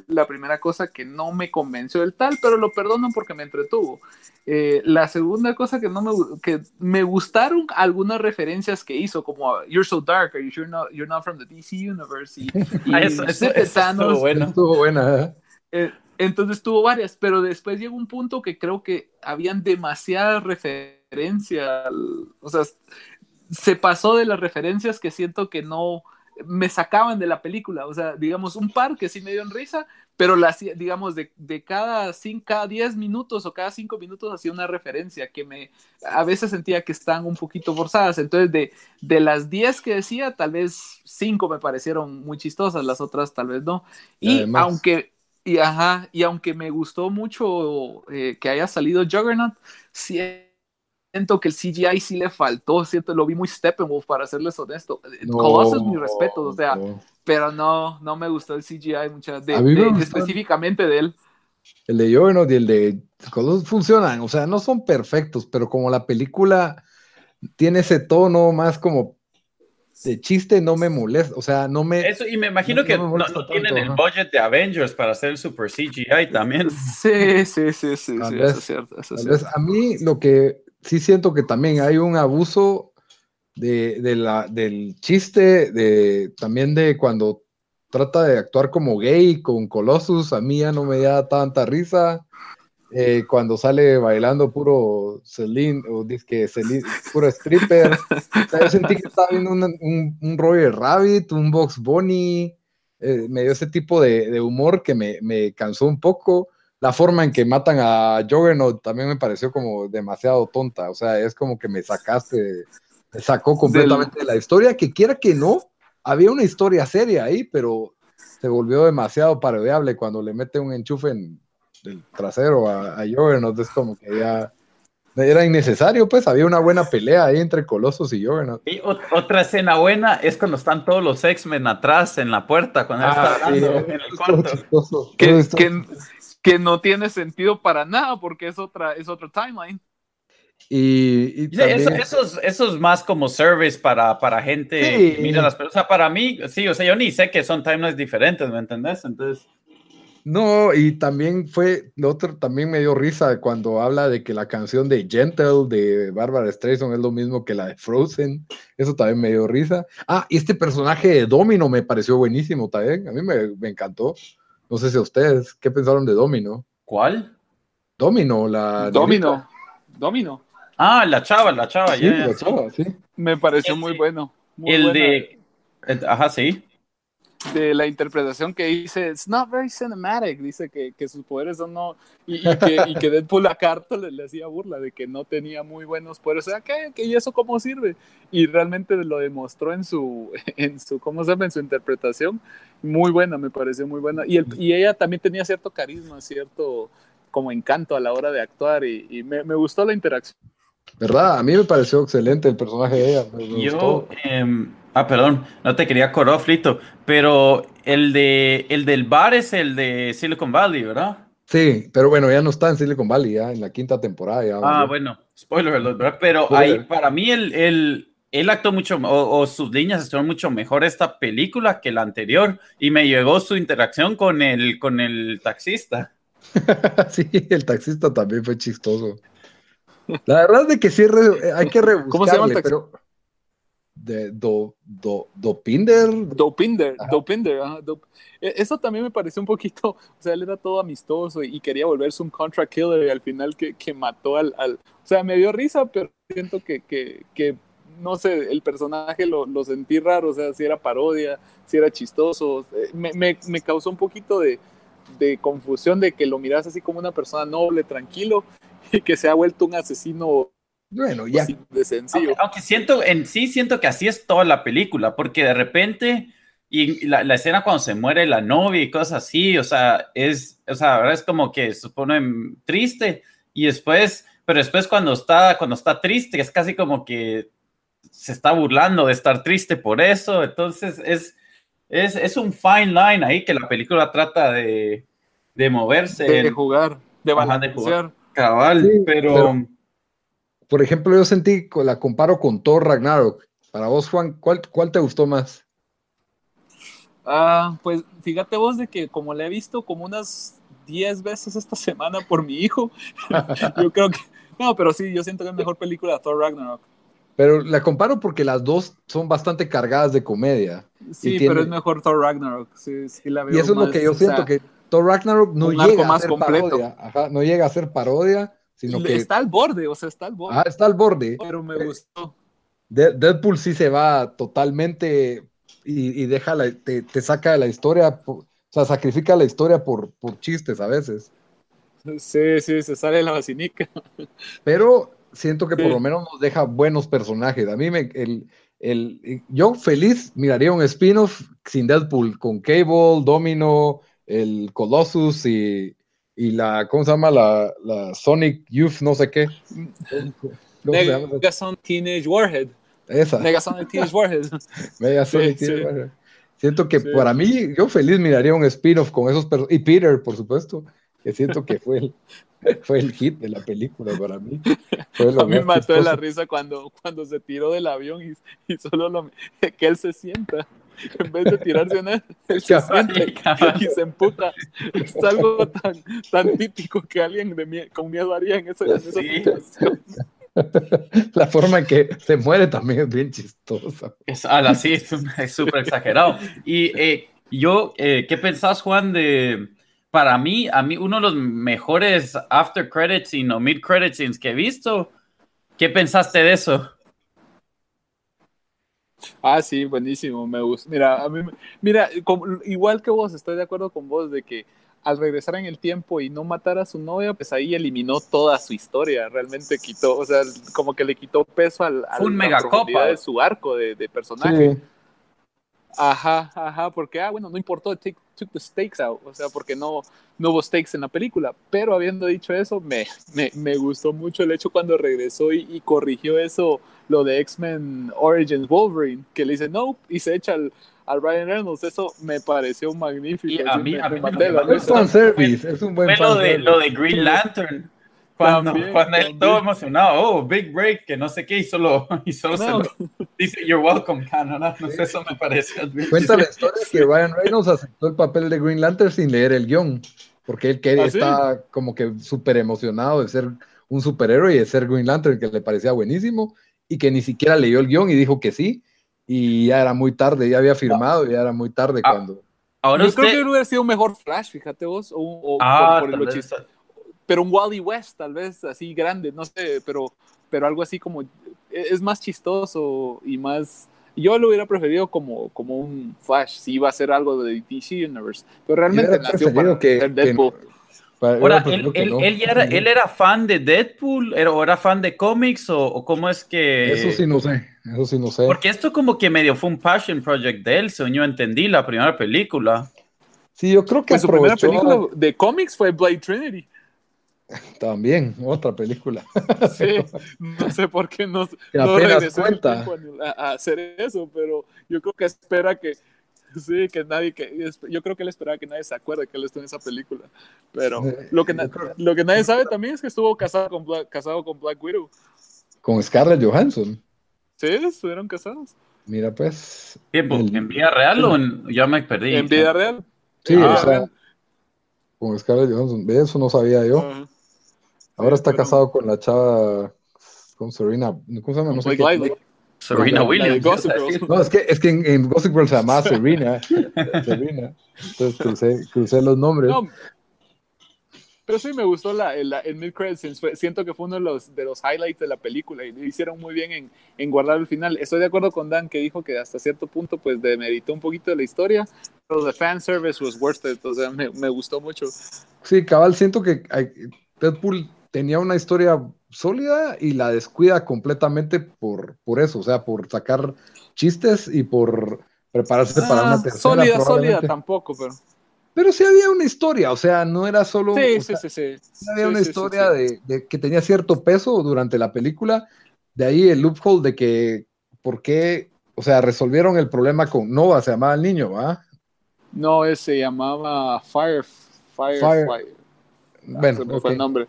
la primera cosa que no me convenció del tal, pero lo perdono porque me entretuvo. Eh, la segunda cosa que no me, que me gustaron algunas referencias que hizo, como You're so dark, are you sure not, you're not from the DC universe? Y, ah, eso, estuvo buena. Estuvo buena. ¿eh? entonces tuvo varias, pero después llegó un punto que creo que habían demasiadas referencias o sea, se pasó de las referencias que siento que no me sacaban de la película, o sea, digamos, un par que sí me dio en risa, pero las, digamos, de, cada, cinco, cada 10 minutos o cada 5 minutos hacía una referencia que me, a veces sentía que estaban un poquito forzadas, entonces de, de las 10 que decía, tal vez 5 me parecieron muy chistosas, las otras tal vez no, y, aunque... Y, ajá, y aunque me gustó mucho eh, que haya salido Juggernaut, sí siento que el CGI sí le faltó, siento, lo vi muy Steppenwolf, para serles honesto. No, es mi respeto, o sea, pero no, no me gustó el CGI muchas de, específicamente de él. el de Juggernaut y el de Colossus funcionan, o sea, no son perfectos, pero como la película tiene ese tono más como de chiste, no me molesta, o sea, no me... Eso, y me imagino que no, tienen el budget de Avengers para hacer el super CGI también. Sí, sí, sí, sí, sí eso es cierto. Eso es cierto. A mí lo que sí siento que también hay un abuso de, de la, del chiste, de, también de cuando trata de actuar como gay con Colossus, a mí ya no me da tanta risa. Eh, cuando sale bailando puro Celine, o dice que Celine, puro stripper. yo sentí que estaba viendo un, un, un, Roger Rabbit, un Box Bunny, eh, me dio ese tipo de, de humor que me, me, cansó un poco. La forma en que matan a Juggernaut también me pareció como demasiado tonta, o sea, es como que me sacaste, me sacó completamente de la historia, que quiera que no, había una historia seria ahí, pero se volvió demasiado parodiable cuando le mete un enchufe en el trasero a, a Juggernaut, es como que ya era innecesario, pues había una buena pelea ahí entre Colosos y Juggernaut. Y otra escena buena es cuando están todos los X-Men atrás en la puerta, cuando ah, está hablando en el cuarto. Que, que, que, no tiene sentido para nada porque es otra, es otro timeline. Y, y eso, eso, es, más como service para, para gente sí. mira las personas. O sea, para mí, sí, o sea, yo ni sé que son timelines diferentes, ¿me entendés? Entonces. No, y también fue, lo otro también me dio risa cuando habla de que la canción de Gentle de Barbara Streisand es lo mismo que la de Frozen. Eso también me dio risa. Ah, y este personaje de Domino me pareció buenísimo también. A mí me, me encantó. No sé si a ustedes, ¿qué pensaron de Domino? ¿Cuál? Domino, la. Domino. Domino. Ah, la chava, la chava, sí, la chava, sí. Me pareció muy bueno. Muy el buena. de. Ajá, sí. De la interpretación que dice, it's not very cinematic, dice que, que sus poderes son no. Y, y, que, y que Deadpool a Carter le, le, hacía burla de que no tenía muy buenos poderes. O sea, ¿qué? ¿Y eso cómo sirve? Y realmente lo demostró en su, en su, ¿cómo se llama? En su interpretación. Muy buena, me pareció muy buena. Y, el, y ella también tenía cierto carisma, cierto como encanto a la hora de actuar y, y me, me gustó la interacción. ¿Verdad? A mí me pareció excelente el personaje de ella. Me, Yo, eh, ah, perdón, no te quería correr, Flito, pero el, de, el del bar es el de Silicon Valley, ¿verdad? Sí, pero bueno, ya no está en Silicon Valley, ya en la quinta temporada. Ya, ah, bueno, spoiler alert, ¿verdad? Pero spoiler. ahí, para mí, el, el, él actuó mucho, o, o, sus líneas estuvieron mucho mejor esta película que la anterior, y me llegó su interacción con el, con el taxista. sí, el taxista también fue chistoso. La verdad es de que sí hay que rebuscarle, ¿Cómo se llama el pero de do, do, Dopinder. Dopinder, Dopinder, ajá, Dop... Eso también me pareció un poquito, o sea, él era todo amistoso y quería volverse un contract killer y al final que, que mató al, al, o sea, me dio risa, pero siento que, que, que no sé, el personaje lo, lo, sentí raro, o sea, si era parodia, si era chistoso, me, me, me causó un poquito de, de confusión de que lo miras así como una persona noble, tranquilo, y que se ha vuelto un asesino bueno, ya. de sencillo. Aunque, aunque, siento, en sí siento que así es toda la película, porque de repente, y la, la, escena cuando se muere la novia y cosas así, o sea, es, o sea, ahora es como que se pone triste, y después, pero después cuando está, cuando está triste, es casi como que se está burlando de estar triste por eso, entonces es, es, es un fine line ahí que la película trata de, de moverse. De, de jugar, de balancear. Cabal, sí, pero... pero... Por ejemplo, yo sentí, la comparo con Thor Ragnarok. Para vos, Juan, ¿cuál, cuál te gustó más? Ah, pues fíjate vos de que como la he visto como unas 10 veces esta semana por mi hijo, yo creo que... No, pero sí, yo siento que es mejor película Thor Ragnarok. Pero la comparo porque las dos son bastante cargadas de comedia. Sí, tiene... pero es mejor Thor Ragnarok. Sí, sí la veo y eso más, es lo que yo siento, o sea, que Thor Ragnarok no llega a ser completo. parodia. Ajá, no llega a ser parodia, sino que... Está al borde, o sea, está al borde. Ah, está al borde. Pero me gustó. De Deadpool sí se va totalmente y, y deja la, te, te, saca de la historia, o sea, sacrifica la historia por, por chistes a veces. Sí, sí, se sale de la vacinica. Pero siento que sí. por lo menos nos deja buenos personajes. A mí me, el, el, yo feliz miraría un spin-off sin Deadpool, con Cable, Domino, el Colossus y, y la, ¿cómo se llama? La, la Sonic Youth, no sé qué. Megason Teenage Warhead. Esa. Megason Teenage Warhead. Megason sí, Teenage sí. Warhead. Siento que sí. para mí, yo feliz miraría un spin-off con esos personajes. Y Peter, por supuesto. que siento que fue el, fue el hit de la película para mí. a mí me mató de la risa cuando, cuando se tiró del avión y, y solo lo, que él se sienta. En vez de tirarse una, él se sienta y se emputa. Es algo tan, tan típico que alguien de con miedo haría en, esa, en esa situación. La forma en que se muere también es bien chistosa. Es así, es súper exagerado. Y eh, yo, eh, ¿qué pensás, Juan, de para mí, a mí, uno de los mejores after credits y no mid credits que he visto. ¿Qué pensaste de eso? Ah, sí, buenísimo, me gusta. Mira, a mí, mira, igual que vos, estoy de acuerdo con vos de que al regresar en el tiempo y no matar a su novia, pues ahí eliminó toda su historia, realmente quitó, o sea, como que le quitó peso al, al un mega de su arco de, de personaje. Ajá, ajá, porque, ah, bueno, no importó, take, took the stakes out, o sea, porque no, no hubo stakes en la película. Pero habiendo dicho eso, me, me, me gustó mucho el hecho cuando regresó y, y corrigió eso, lo de X-Men Origins Wolverine, que le dice no y se echa al, al Ryan Reynolds. Eso me pareció magnífico. Y a mí, a mí me, es, es un buen lo de, lo de Green Lantern cuando, cuando él todo emocionado, oh, big break, que no sé qué, y solo, y solo se lo dice, you're welcome, Canada. No sé, eso me parece. Cuenta la historia que Ryan Reynolds aceptó el papel de Green Lantern sin leer el guion, porque él quería, ¿Ah, estaba como que súper emocionado de ser un superhéroe y de ser Green Lantern, que le parecía buenísimo, y que ni siquiera leyó el guion y dijo que sí, y ya era muy tarde, ya había firmado, y ya era muy tarde ah, cuando... Ahora Yo creo que hubiera sido un mejor Flash, fíjate vos, o, ah, por, el pero un Wally West, tal vez así grande, no sé, pero, pero algo así como e, es más chistoso y más. Yo lo hubiera preferido como, como un Flash, si iba a ser algo de DC Universe, pero realmente nació para que, ser Deadpool. Ahora, él, él, él, ya era, él, era, fan de Deadpool o era fan de cómics o, o, cómo es que... Eso sí no sé, eso sí no sé. Porque esto como que medio fue un passion project de él, según yo entendí la primera película. Sí, yo creo que pues su primera película de cómics fue Blade Trinity. También, otra película. Sí, no sé por qué no, no regresó cuenta. A, hacer eso, pero yo creo que espera que, sí, que nadie, que, yo creo que él esperaba que nadie se acuerde que él estuvo en esa película. Pero lo que, lo que nadie sabe también es que estuvo casado con, Black, casado con Black Widow. Con Scarlett Johansson. Sí, estuvieron casados. Mira, pues. ¿Tiempo? ¿En vida real o en.? Ya me perdí. En vida real. Sí, o sea, con Scarlett Johansson. Eso no sabía yo. Ahora está casado con la chava, con Serena, ¿cómo se llama? No sé qué. Serena Williams. No, es que, es que en, Gossip Girl se llama Serena. Serena. Entonces crucé, crucé los nombres. No, pero sí me gustó la, el, el mid credits. Siento que fue uno de los, de los highlights de la película y hicieron muy bien en, en, guardar el final. Estoy de acuerdo con Dan que dijo que hasta cierto punto pues demeritó un poquito de la historia, pero the fan service was worth it. O sea, me, me gustó mucho. Sí, cabal, siento que Deadpool tenía una historia sólida y la descuida completamente por, por eso, o sea, por sacar chistes y por prepararse para una ah, tercera. Sólida, sólida tampoco, pero. Pero sí había una historia, o sea, no era solo. Sí, sí, sí, sí, Había una historia de, que tenía cierto peso durante la película. De ahí el loophole de que, ¿por qué? O sea, resolvieron el problema con Nova, se llamaba el niño, ¿va? No, se llamaba Fire, Fire, Fire. Bueno, fue el nombre.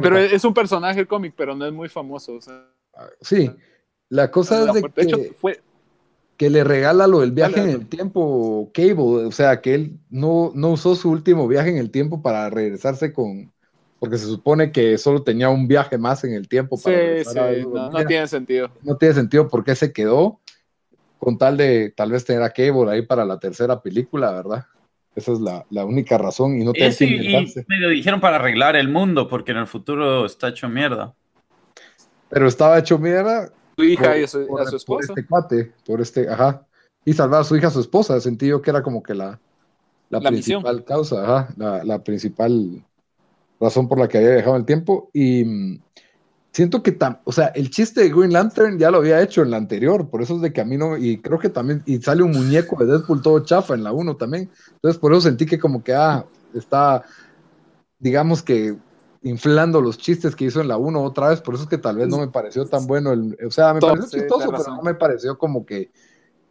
pero es un personaje cómic, pero no es muy famoso. Ah, sí, la cosa es de, que, hecho, fue... que le regala lo del viaje en el tiempo Cable, o sea, que él no, no usó su último viaje en el tiempo para regresarse con, porque se supone que solo tenía un viaje más en el tiempo. Para sí, sí, no, no, tiene sentido. No tiene sentido porque se quedó con tal de tal vez tener a Cable ahí para la tercera película, ¿verdad? Esa es la, la única razón y no te que y me lo dijeron para arreglar el mundo porque en el futuro está hecho mierda. Pero estaba hecho mierda. Su hija y a su, esposa. Por este cuate, por este, ajá. Y salvar a su hija a su esposa. Sentí yo que era como que la, la, principal causa, ajá, la, la, principal razón por la que había dejado el tiempo. Y mm, siento que, o sea, el chiste de Green Lantern ya lo había hecho en la anterior, por eso es de camino, y creo que también, y sale un muñeco de Deadpool todo chafa en la 1 también, entonces por eso sentí que como que, ah, está, digamos que inflando los chistes que hizo en la 1 otra vez, por eso es que tal vez no me pareció tan bueno, el, o sea, me pareció chistoso, pero no me pareció como que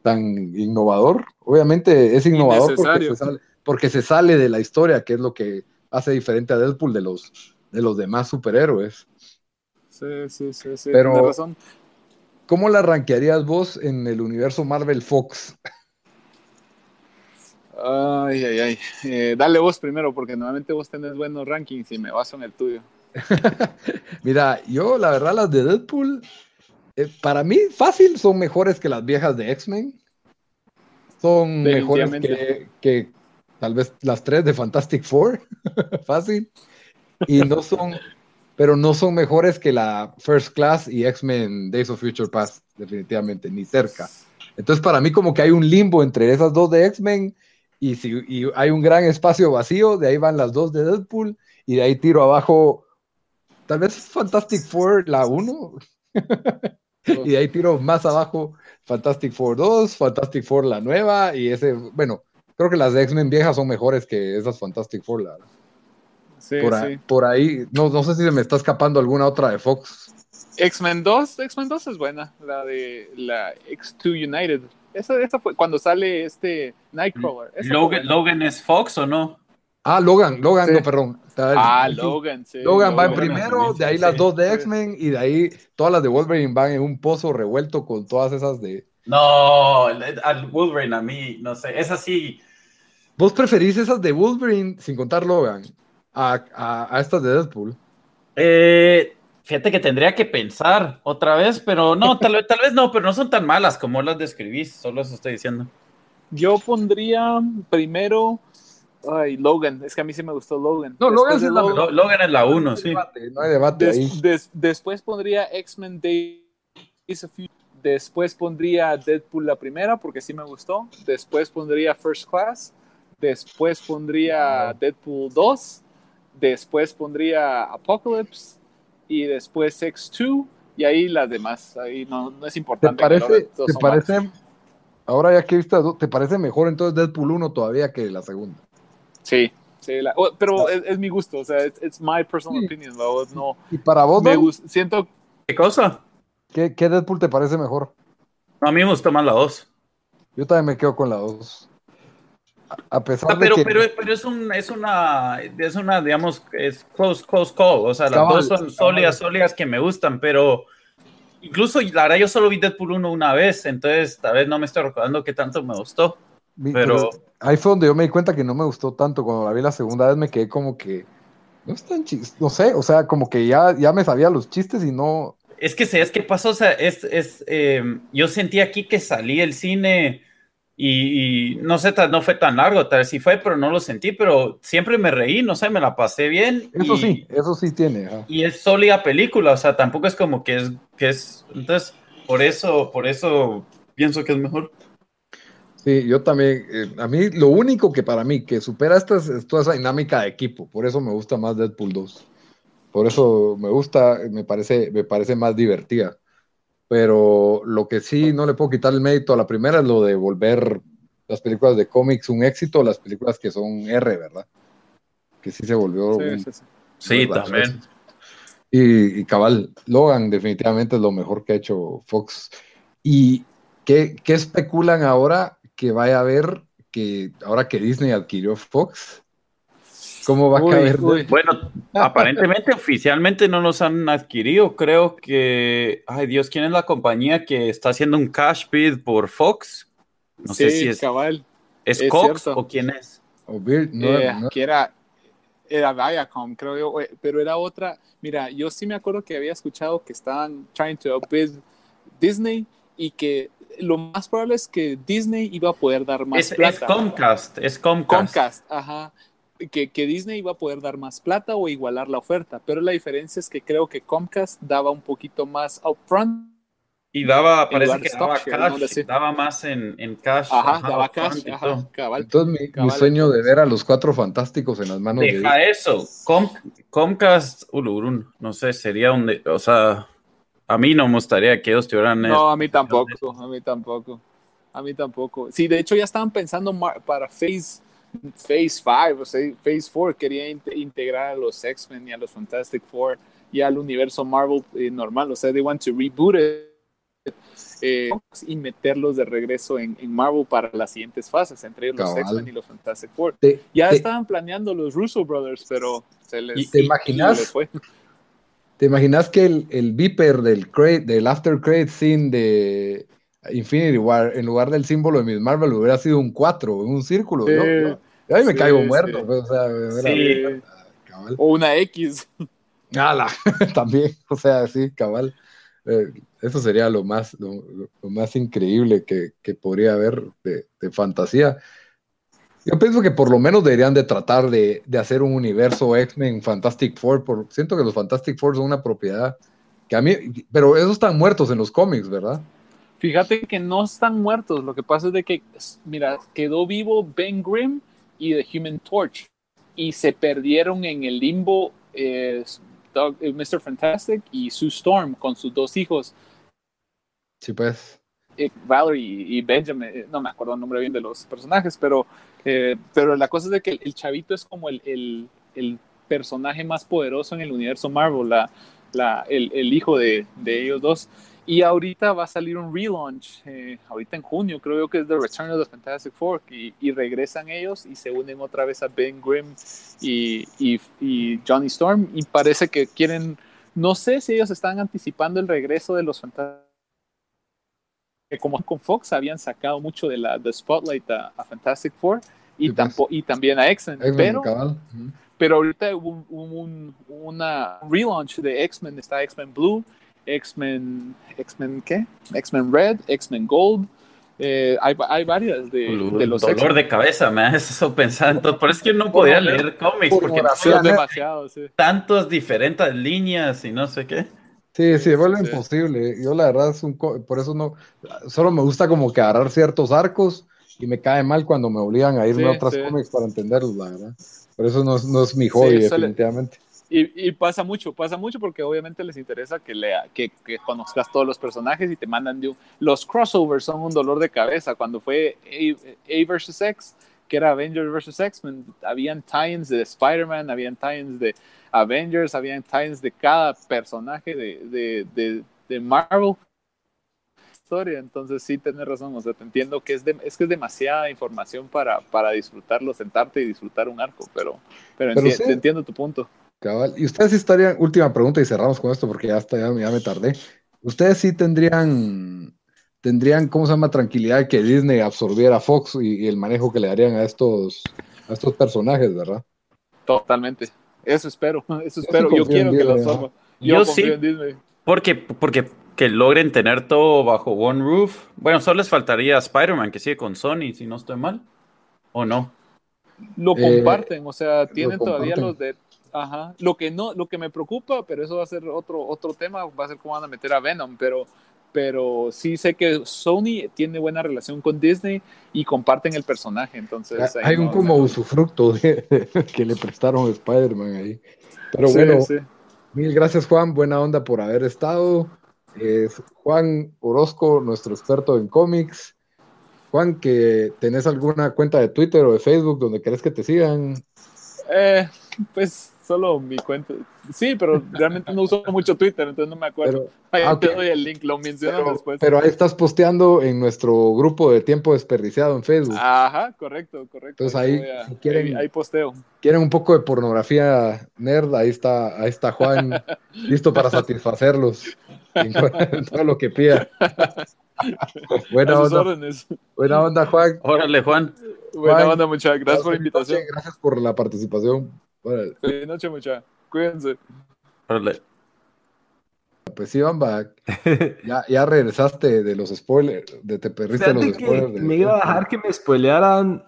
tan innovador, obviamente es innovador porque se, sale, porque se sale de la historia, que es lo que hace diferente a Deadpool de los, de los demás superhéroes. Sí, sí, sí, sí. Pero- tienes razón. ¿Cómo la rankearías vos en el universo Marvel Fox? Ay, ay, ay. Eh, dale vos primero, porque normalmente vos tenés buenos rankings y me baso en el tuyo. Mira, yo la verdad las de Deadpool, eh, para mí fácil son mejores que las viejas de X-Men. Son mejores que, que tal vez las tres de Fantastic Four. fácil. Y no son, pero no son mejores que la First Class y X-Men Days of Future Past, definitivamente, ni cerca. Entonces para mí como que hay un limbo entre esas dos de X-Men y, si, y hay un gran espacio vacío, de ahí van las dos de Deadpool y de ahí tiro abajo Tal vez Fantastic Four la 1. y de ahí tiro más abajo Fantastic Four 2, Fantastic Four la nueva y ese, bueno, creo que las de X-Men viejas son mejores que esas Fantastic Four. La, Sí, por, ahí, sí. por ahí, no, no sé si se me está escapando alguna otra de Fox. X-Men 2, X-Men 2 es buena, la de la X2 United. Esa, esa fue cuando sale este Nightcrawler. Logan. Logan es Fox o no? Ah, Logan, Logan, Sí. no, perdón. Ah. Logan, sí. Logan va en Logan primero, de ahí las sí. dos de Sí. X-Men y de ahí todas las de Wolverine van en un pozo revuelto con todas esas de... No, al Wolverine a mí, no sé, es así. ¿Vos preferís esas de Wolverine, sin contar Logan, a, a, a estas de Deadpool? Eh, fíjate que tendría que pensar otra vez, pero no, tal vez, tal vez no, pero no son tan malas como las describís, solo eso estoy diciendo. Yo pondría primero. Ay, Logan. Es que a mí sí me gustó Logan. No, Logan es la Logan- Lo- Logan es la uno, No hay sí. debate, no hay debate Des- ahí. des- después pondría X-Men Days of Future. Después pondría Deadpool la primera porque sí me gustó. Después pondría First Class. Después pondría Deadpool 2. Después pondría Apocalypse. Y después X2. Y ahí las demás. Ahí no, no es ¿Te importante. parece, Logan, todos te parece, malos. ahora ya que viste, ¿te parece mejor entonces Deadpool 1 todavía que la segunda? Sí. sí la- oh, pero es, es mi gusto. O sea, it's, it's my personal Sí. opinion. la verdad, No, Y para vos, me gusta. Siento ¿Qué cosa? ¿qué, qué Deadpool te parece mejor? A mí me gustó más la 2. Yo también me quedo con la 2. A, pesar pero, de que... pero, pero es, un, es una, es una, digamos, es close, close call. O sea, las Cabal, dos son sólidas, sólidas que me gustan, pero incluso la verdad yo solo vi Deadpool 1 una vez, entonces tal vez no me estoy recordando qué tanto me gustó. mi- pero- ahí fue donde yo me di cuenta que no me gustó tanto. Cuando la vi la segunda vez me quedé como que... No es tan chis- no sé, o sea, como que ya, ya me sabía los chistes y no... Es que, ¿sabes qué pasó? O sea, es, es, eh, yo sentí aquí que salí el cine y, y no sé, tal- no fue tan largo, tal vez sí fue, pero no lo sentí, pero siempre me reí, no sé, me la pasé bien. Eso y, sí, eso sí tiene. Y es sólida película, o sea, tampoco es como que es, que es, entonces, por eso, por eso pienso que es mejor. Sí, yo también. eh, a mí, lo único que para mí que supera esta es, es toda esa dinámica de equipo. Por eso me gusta más Deadpool 2. Por eso me gusta, me parece, me parece más divertida. Pero lo que sí no le puedo quitar el mérito a la primera es lo de volver las películas de cómics un éxito, las películas que son R, ¿verdad? Que sí se volvió. Sí, un- sí, sí. Sí, ¿verdad? también. Y, y cabal, Logan definitivamente es lo mejor que ha hecho Fox. ¿Y qué, qué especulan ahora que vaya a haber, que ahora que Disney adquirió Fox? ¿Cómo va Uy, a caber? uy. Bueno, aparentemente oficialmente no los han adquirido. Creo que, ay Dios, ¿quién es la compañía que está haciendo un cash bid por Fox? No sé si es, cabal. es es Cox cierto. o quién es. O Vir- no, Eh, no- que era, era Viacom, creo yo, pero era otra. Mira, yo sí me acuerdo que había escuchado que estaban trying to outbid Disney y que lo más probable es que Disney iba a poder dar más Es, es plata. Comcast, es Comcast. Comcast, ajá. Que, que Disney iba a poder dar más plata o igualar la oferta, pero la diferencia es que creo que Comcast daba un poquito más upfront. Y daba, parece que daba cash, daba más en, en cash. Ajá, ajá, daba cash, ajá, cabal. Entonces mi, sueño de ver a los cuatro fantásticos en las manos de Deja eso. Com- Comcast, Ulurun, no sé, sería un, de- o sea, a mí no me gustaría que ellos tuvieran No, a mí tampoco, a mí tampoco. A mí tampoco. Sí, de hecho ya estaban pensando para Phase Phase 5, o sea, Phase 4 quería inte- integrar a los X-Men y a los Fantastic Four y al universo Marvel eh, normal, o sea, they want to reboot it eh, y meterlos de regreso en, en, Marvel para las siguientes fases, entre ellos los X-Men y los Fantastic Four. Te, ya te, estaban planeando los Russo Brothers, pero se les, ¿Te imaginas? Fue. ¿Te imaginas que el, el Viper del, crate, del After Credit Scene de Infinity War, en lugar del símbolo de Miss Marvel, hubiera sido un 4, un círculo? Sí, ¿no? Yo ahí me sí, caigo muerto. Sí. Pues, o, sea, sí. o una X. Ala, también, o sea, sí, cabal. Eh, eso sería lo más, lo, lo más increíble que, que podría haber de, de, fantasía. Yo pienso que por lo menos deberían de tratar de, de hacer un universo X-Men Fantastic Four. Por, siento que los Fantastic Four son una propiedad que a mí, pero esos están muertos en los cómics, ¿verdad? Fíjate que no están muertos. Lo que pasa es de que, mira, quedó vivo Ben Grimm y The Human Torch y se perdieron en el limbo eh, Doug, eh, Mr. Fantastic y Sue Storm con sus dos hijos. Sí, pues. Eh, Valerie y Benjamin, eh, no me acuerdo el nombre bien de los personajes, pero, eh, pero la cosa es de que el, el chavito es como el, el, el, personaje más poderoso en el universo Marvel, la, la, el, el, hijo de, de, ellos dos. Y ahorita va a salir un relaunch, eh, ahorita en junio, creo que es The Return of the Fantastic Four, y, y regresan ellos y se unen otra vez a Ben Grimm y, y, y, Johnny Storm, y parece que quieren, no sé si ellos están anticipando el regreso de los Fantastic como con Fox habían sacado mucho de la de Spotlight a, a Fantastic Four y, pues. y también a X-Men, pero, pero ahorita hubo un, un, una relaunch de X-Men, está X-Men Blue, X-Men, X-Men ¿qué? X-Men Red, X-Men Gold. Eh, hay, hay, varias de, de los dolor de cabeza me hace eso pensando por eso es que no podía leer cómics porque son demasiado, sí. tantos diferentes líneas y no sé qué sí sí vuelve sí. imposible yo la verdad es un por eso no solo me gusta como que agarrar ciertos arcos y me cae mal cuando me obligan a irme sí, a otras cómics para entenderlos la verdad por eso no, no es mi hobby definitivamente y, y, pasa mucho, pasa mucho porque obviamente les interesa que, lea, que, que conozcas todos los personajes y te mandan de un... Los crossovers son un dolor de cabeza. Cuando fue A, A versus X, que era Avengers versus X-Men, habían tie-ins de Spider-Man, habían tie-ins de Avengers, habían tie-ins de cada personaje de, de, de, de Marvel historia, entonces sí tienes razón, o sea, te entiendo que es, de, es que es demasiada información para, para disfrutarlo, sentarte y disfrutar un arco, pero, pero, pero enti sí. entiendo tu punto. Cabal. Y ustedes estarían, última pregunta y cerramos con esto porque ya, está, ya, ya, me tardé. Ustedes sí tendrían, tendrían, ¿cómo se llama? Tranquilidad de que Disney absorbiera Fox y, y, el manejo que le darían a estos, a estos personajes, ¿verdad? Totalmente. Eso espero, eso espero. Yo quiero que lo absorba. Yo, Yo sí, porque, porque que logren tener todo bajo one roof. Bueno, solo les faltaría Spider-Man que sigue con Sony, si no estoy mal. ¿O no? Lo comparten, eh, o sea, tienen todavía los de Ajá. Lo que no, lo que me preocupa, pero eso va a ser otro, otro tema, va a ser cómo van a meter a Venom, pero, pero sí sé que Sony tiene buena relación con Disney y comparten el personaje, entonces... Hay un como no. usufructo de, que le prestaron a Spider-Man ahí. Pero sí, bueno, sí. mil gracias Juan, buena onda por haber estado. Es Juan Orozco, nuestro experto en cómics. Juan, que tenés alguna cuenta de Twitter o de Facebook donde querés que te sigan. Eh, pues solo mi cuenta. Sí, pero realmente no uso mucho Twitter, entonces no me acuerdo. Pero, ahí okay. te doy el link, lo menciono pero, después. Pero ahí estás posteando en nuestro grupo de tiempo desperdiciado en Facebook. Ajá, correcto, correcto. Entonces ahí, a, si quieren, ahí, ahí, posteo. Quieren un poco de pornografía nerd, ahí está, ahí está Juan, listo para satisfacerlos en, en todo lo que pida. Buena onda. Órdenes. Buena onda, Juan. Órale, Juan. Buena onda, muchachos. Gracias por la invitación. Gracias por la participación. Órale. Feliz noche, muchachos. Cuídense. Órale. Pues sí, Bamba, ya, ya regresaste de los spoilers, de te perdiste los spoilers. De... Me iba a dejar que me spoilearan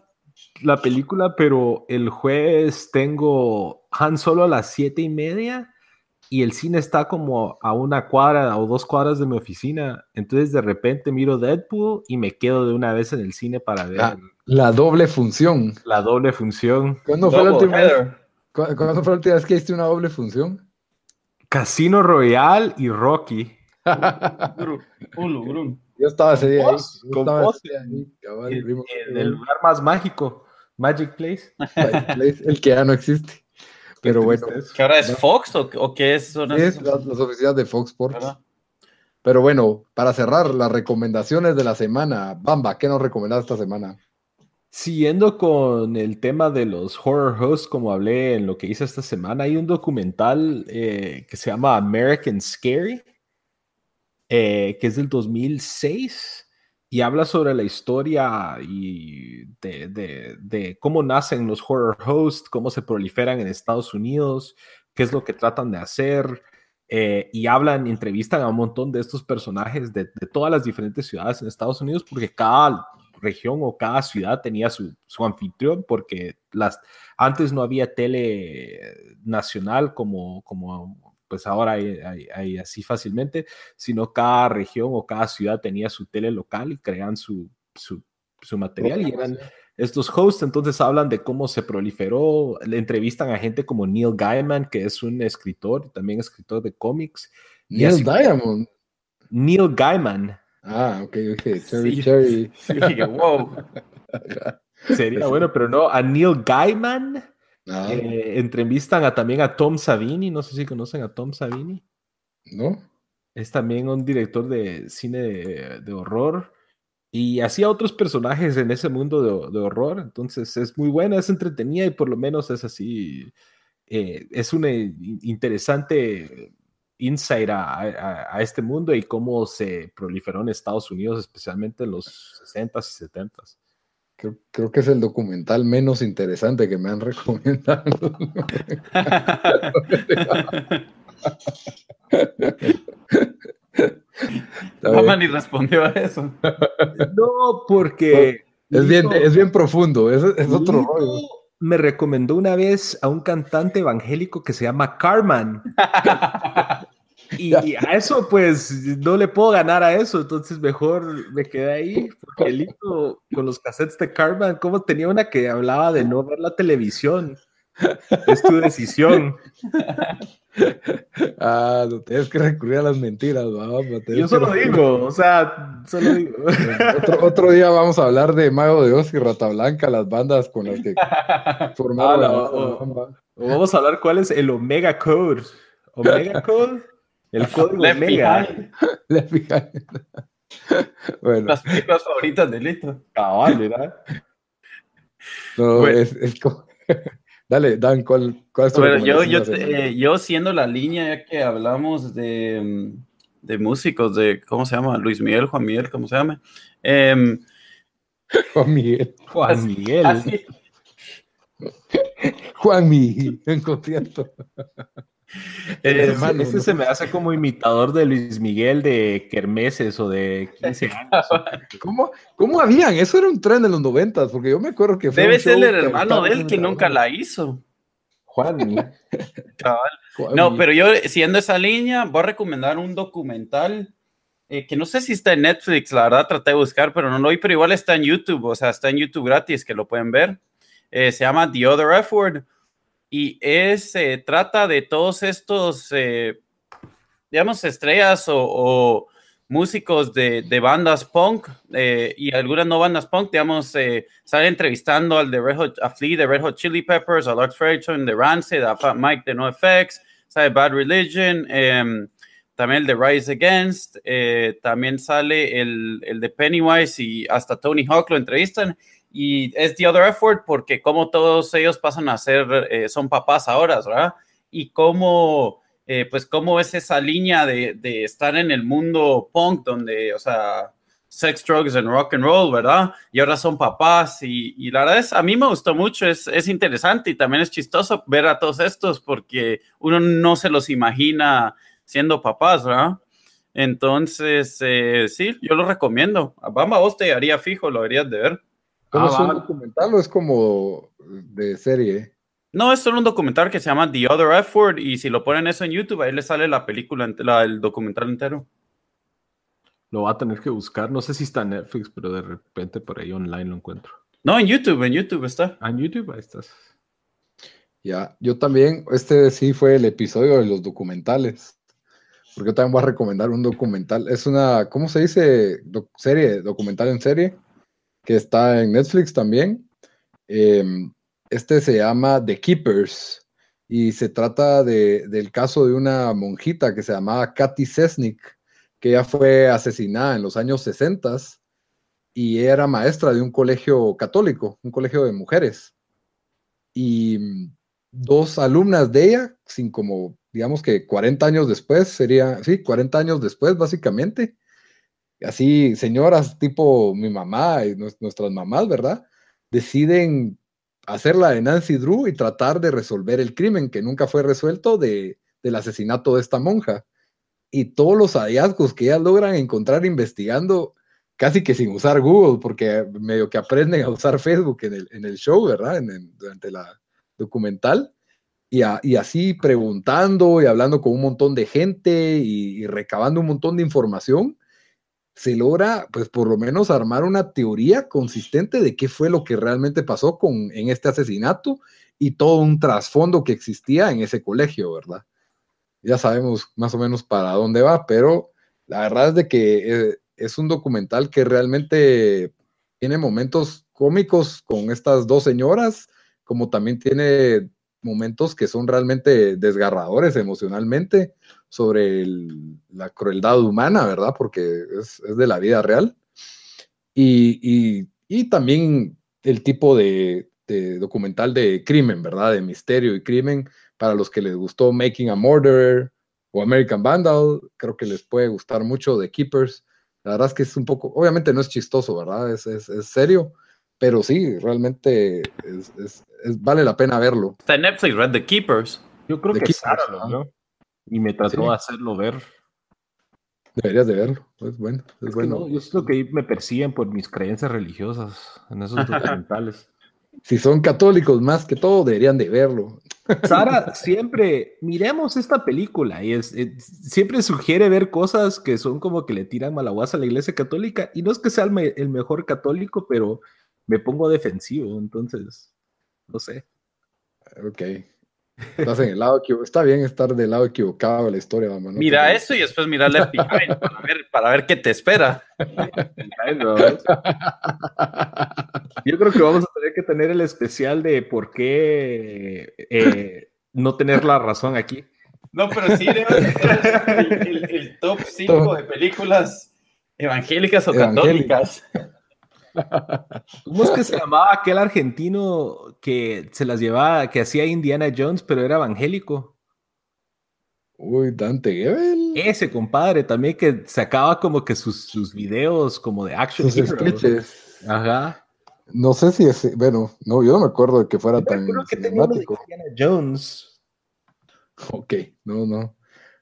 la película, pero el jueves tengo Han Solo a las siete y media y el cine está como a una cuadra o dos cuadras de mi oficina. Entonces de repente miro Deadpool y me quedo de una vez en el cine para ver. La, la doble función. La doble función. ¿Cuándo fue la última vez? ¿Cuándo fue la última vez que hiciste una doble función? Casino Royale y Rocky. Yo estaba ese día ahí. Ahí cabal, el, el, el, lugar más mágico, Magic Place. Magic Place, el que ya no existe. Pero bueno. ¿Que ahora es Fox o, o qué es? es las, las, oficinas de Fox Sports. Pero bueno, para cerrar, las recomendaciones de la semana. Bamba, ¿qué nos recomendás esta semana? Siguiendo con el tema de los horror hosts, como hablé en lo que hice esta semana, hay un documental eh, que se llama American Scary, eh, que es del 2006 y habla sobre la historia y de, cómo nacen los horror hosts, cómo se proliferan en Estados Unidos, qué es lo que tratan de hacer. Eh, y hablan, entrevistan a un montón de estos personajes de, de todas las diferentes ciudades en Estados Unidos, porque cada región o cada ciudad tenía su, su, anfitrión, porque las, antes no había tele nacional como, como pues ahora hay, así fácilmente, sino cada región o cada ciudad tenía su tele local y crean su, su, su material y eran estos hosts, entonces hablan de cómo se proliferó, le entrevistan a gente como Neil Gaiman, que es un escritor, también escritor de cómics. Neil Diamond. Neil Gaiman. Ah, ok, ok. Cherry, cherry. wow. Sería bueno, pero no, a Neil Gaiman ah. eh, entrevistan a, también a Tom Savini, no sé si conocen a Tom Savini. ¿No? Es también un director de cine de, horror y hacía otros personajes en ese mundo de, horror, entonces es muy buena, es entretenida y por lo menos es así, eh, es una interesante insight a, este mundo y cómo se proliferó en Estados Unidos, especialmente en los 60s y 70s. Creo, que es el documental menos interesante que me han recomendado. Mamá ni respondió a eso. No, porque... Es bien, es bien profundo, es, es otro rollo. Me recomendó una vez a un cantante evangélico que se llama Carman. Y a eso, pues, no le puedo ganar a eso, entonces mejor me quedé ahí, porque el hijo con los cassettes de Carmen, como tenía una que hablaba de no ver la televisión. Es tu decisión. Ah, no tienes que recurrir a las mentiras, Yo solo digo, o sea, solo digo. Otro, día vamos a hablar de Mago de Oz y Rata Blanca, las bandas con las que formaron. Ah, vamos a hablar cuál es el Omega Code. Omega Code el código Left Omega. bueno. Las películas favoritas de Lito. Cabal, ¿verdad? No, es, es como... Dale, Dan, ¿cuál, cuál es tu bueno, yo, yo, eh, yo siendo la línea ya que hablamos de, de, músicos, de, ¿cómo se llama? Luis Miguel, Juan Miguel, ¿cómo se llama? Eh, Juan Miguel. Juan Miguel. Así. Juan Miguel, en concierto. Ese se me hace como imitador de Luis Miguel de Kermeses o de 15 años. ¿Cómo, ¿Cómo habían? Eso era un tren de los noventas, porque yo me acuerdo que fue Debe ser el hermano de él que nunca la hizo. Juan. No, pero yo, siendo esa línea, voy a recomendar un documental eh, que no sé si está en Netflix, la verdad traté de buscar, pero no lo vi, pero igual está en YouTube, o sea, está en YouTube gratis, que lo pueden ver. Eh, se llama The Other F Word y es, eh, trata de todos estos, eh, digamos, estrellas o, músicos de, bandas punk eh, y algunas no bandas punk, digamos, sale entrevistando al de Red Hot, a Flea de Red Hot Chili Peppers, a Lars Frederiksen de Rancid, a Mike de NoFX, sale Bad Religion, em, también el de Rise Against, también sale el, el de Pennywise y hasta Tony Hawk lo entrevistan y es The Other Effort porque como todos ellos pasan a ser, eh, son papás ahora, ¿verdad? Y cómo, eh, pues cómo es esa línea de, de, estar en el mundo punk donde, o sea, sex, drugs and rock and roll, ¿verdad? Y ahora son papás y, y la verdad es, a mí me gustó mucho, es, es, interesante y también es chistoso ver a todos estos porque uno no se los imagina siendo papás, ¿verdad? Entonces, eh, sí, yo lo recomiendo. Bamba, vos te haría fijo, lo deberías de ver. ¿Cómo es un documental o es como de serie? No, es solo un documental que se llama The Other F Word y si lo ponen eso en YouTube, ahí le sale la película, el documental entero. Lo va a tener que buscar. No sé si está en Netflix, pero de repente por ahí online lo encuentro. No, en YouTube, en YouTube está. Ah, en YouTube, ahí estás. Ya, yo también, este sí fue el episodio de los documentales. Porque yo también voy a recomendar un documental. Es una, ¿cómo se dice? serie, documental en serie que está en Netflix también. Em, este se llama The Keepers y se trata de, del caso de una monjita que se llamaba Katy Sesnick, que ella fue asesinada en los años 60 y era maestra de un colegio católico, un colegio de mujeres. Y dos alumnas de ella, sin como, digamos que 40 años después, sería, sí, 40 años después, básicamente, así, señoras tipo mi mamá y nuestras mamás, ¿verdad? Deciden hacer la de Nancy Drew y tratar de resolver el crimen que nunca fue resuelto de, del asesinato de esta monja. Y todos los hallazgos que ellas logran encontrar investigando, casi que sin usar Google, porque medio que aprenden a usar Facebook en el, en el show, ¿verdad? En, durante la documental. Y, así preguntando y hablando con un montón de gente y recabando un montón de información, se logra, pues por lo menos armar una teoría consistente de qué fue lo que realmente pasó con, en este asesinato y todo un trasfondo que existía en ese colegio, ¿verdad? Ya sabemos más o menos para dónde va, pero la verdad es de que eh, es un documental que realmente tiene momentos cómicos con estas dos señoras, como también tiene momentos que son realmente desgarradores emocionalmente sobre la crueldad humana, ¿verdad? Porque es, de la vida real. Y, también el tipo de, documental de crimen, ¿verdad? De misterio y crimen, para los que les gustó Making a Murderer o American Vandal, creo que les puede gustar mucho The Keepers. La verdad es que es un poco, obviamente no es chistoso, ¿verdad? Es, es, es serio, pero sí, realmente vale la pena verlo. Está en Netflix, Red The Keepers. Yo creo que Sara ¿no? Y me trató de hacerlo ver. Deberías de verlo, es bueno. Es, bueno. yo siento que me persiguen por mis creencias religiosas en esos documentales. si son católicos más que todo, deberían de verlo. Sara siempre, miremos esta película y es, siempre sugiere ver cosas que son como que le tiran malaguas a la iglesia católica y no es que sea el mejor católico, pero me pongo defensivo, entonces, no sé. Ok. Estás en el lado equivocado. Está bien estar del lado equivocado de la historia, mamá. Mira eso y después mira Left Behind para ver, para ver qué te espera. Yo creo que vamos a tener que tener el especial de por qué eh, no tener la razón aquí. No, pero sí, el, el top 5 de películas evangélicas o católicas. ¿Cómo es que se llamaba aquel argentino que se las llevaba, que hacía Indiana Jones, pero era evangélico? Uy, Dante Gebel. Ese compadre también que sacaba como que sus, sus videos como de action. Sus Ajá. No sé si es, bueno, no, yo no me acuerdo de que fuera tan creo que cinemático. Indiana Jones. Ok, no, no.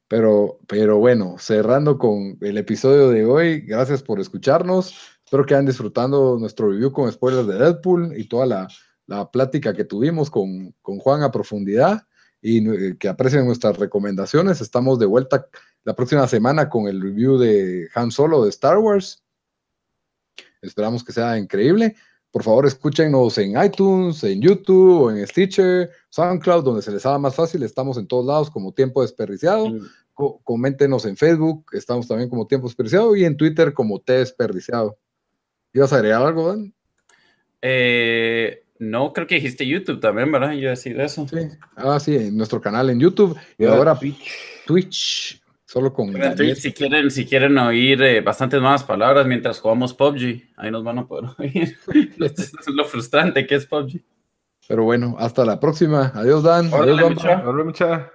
Pero, pero bueno, cerrando con el episodio de hoy, gracias por escucharnos. Espero que hayan disfrutando nuestro review con spoilers de Deadpool y toda la, la plática que tuvimos con, con, Juan a profundidad y eh, que aprecien nuestras recomendaciones. Estamos de vuelta la próxima semana con el review de Han Solo de Star Wars. Esperamos que sea increíble. Por favor, escúchenos en iTunes, en YouTube en Stitcher, SoundCloud, donde se les haga más fácil. Estamos en todos lados como Tiempo Desperdiciado. coméntenos en Facebook, estamos también como Tiempo Desperdiciado y en Twitter como T Desperdiciado. ¿Ibas a agregar algo, Dan? Eh, no, creo que dijiste YouTube también, ¿verdad? Yo decir eso. Sí. Ah, sí, en nuestro canal en YouTube y ahora Twitch. Twitch. Solo con Twitch, si quieren, si quieren oír eh, bastantes más palabras mientras jugamos PUBG, ahí nos van a poder oír. Esto es lo frustrante que es PUBG. Pero bueno, hasta la próxima. Adiós, Dan. Adiós, mucha.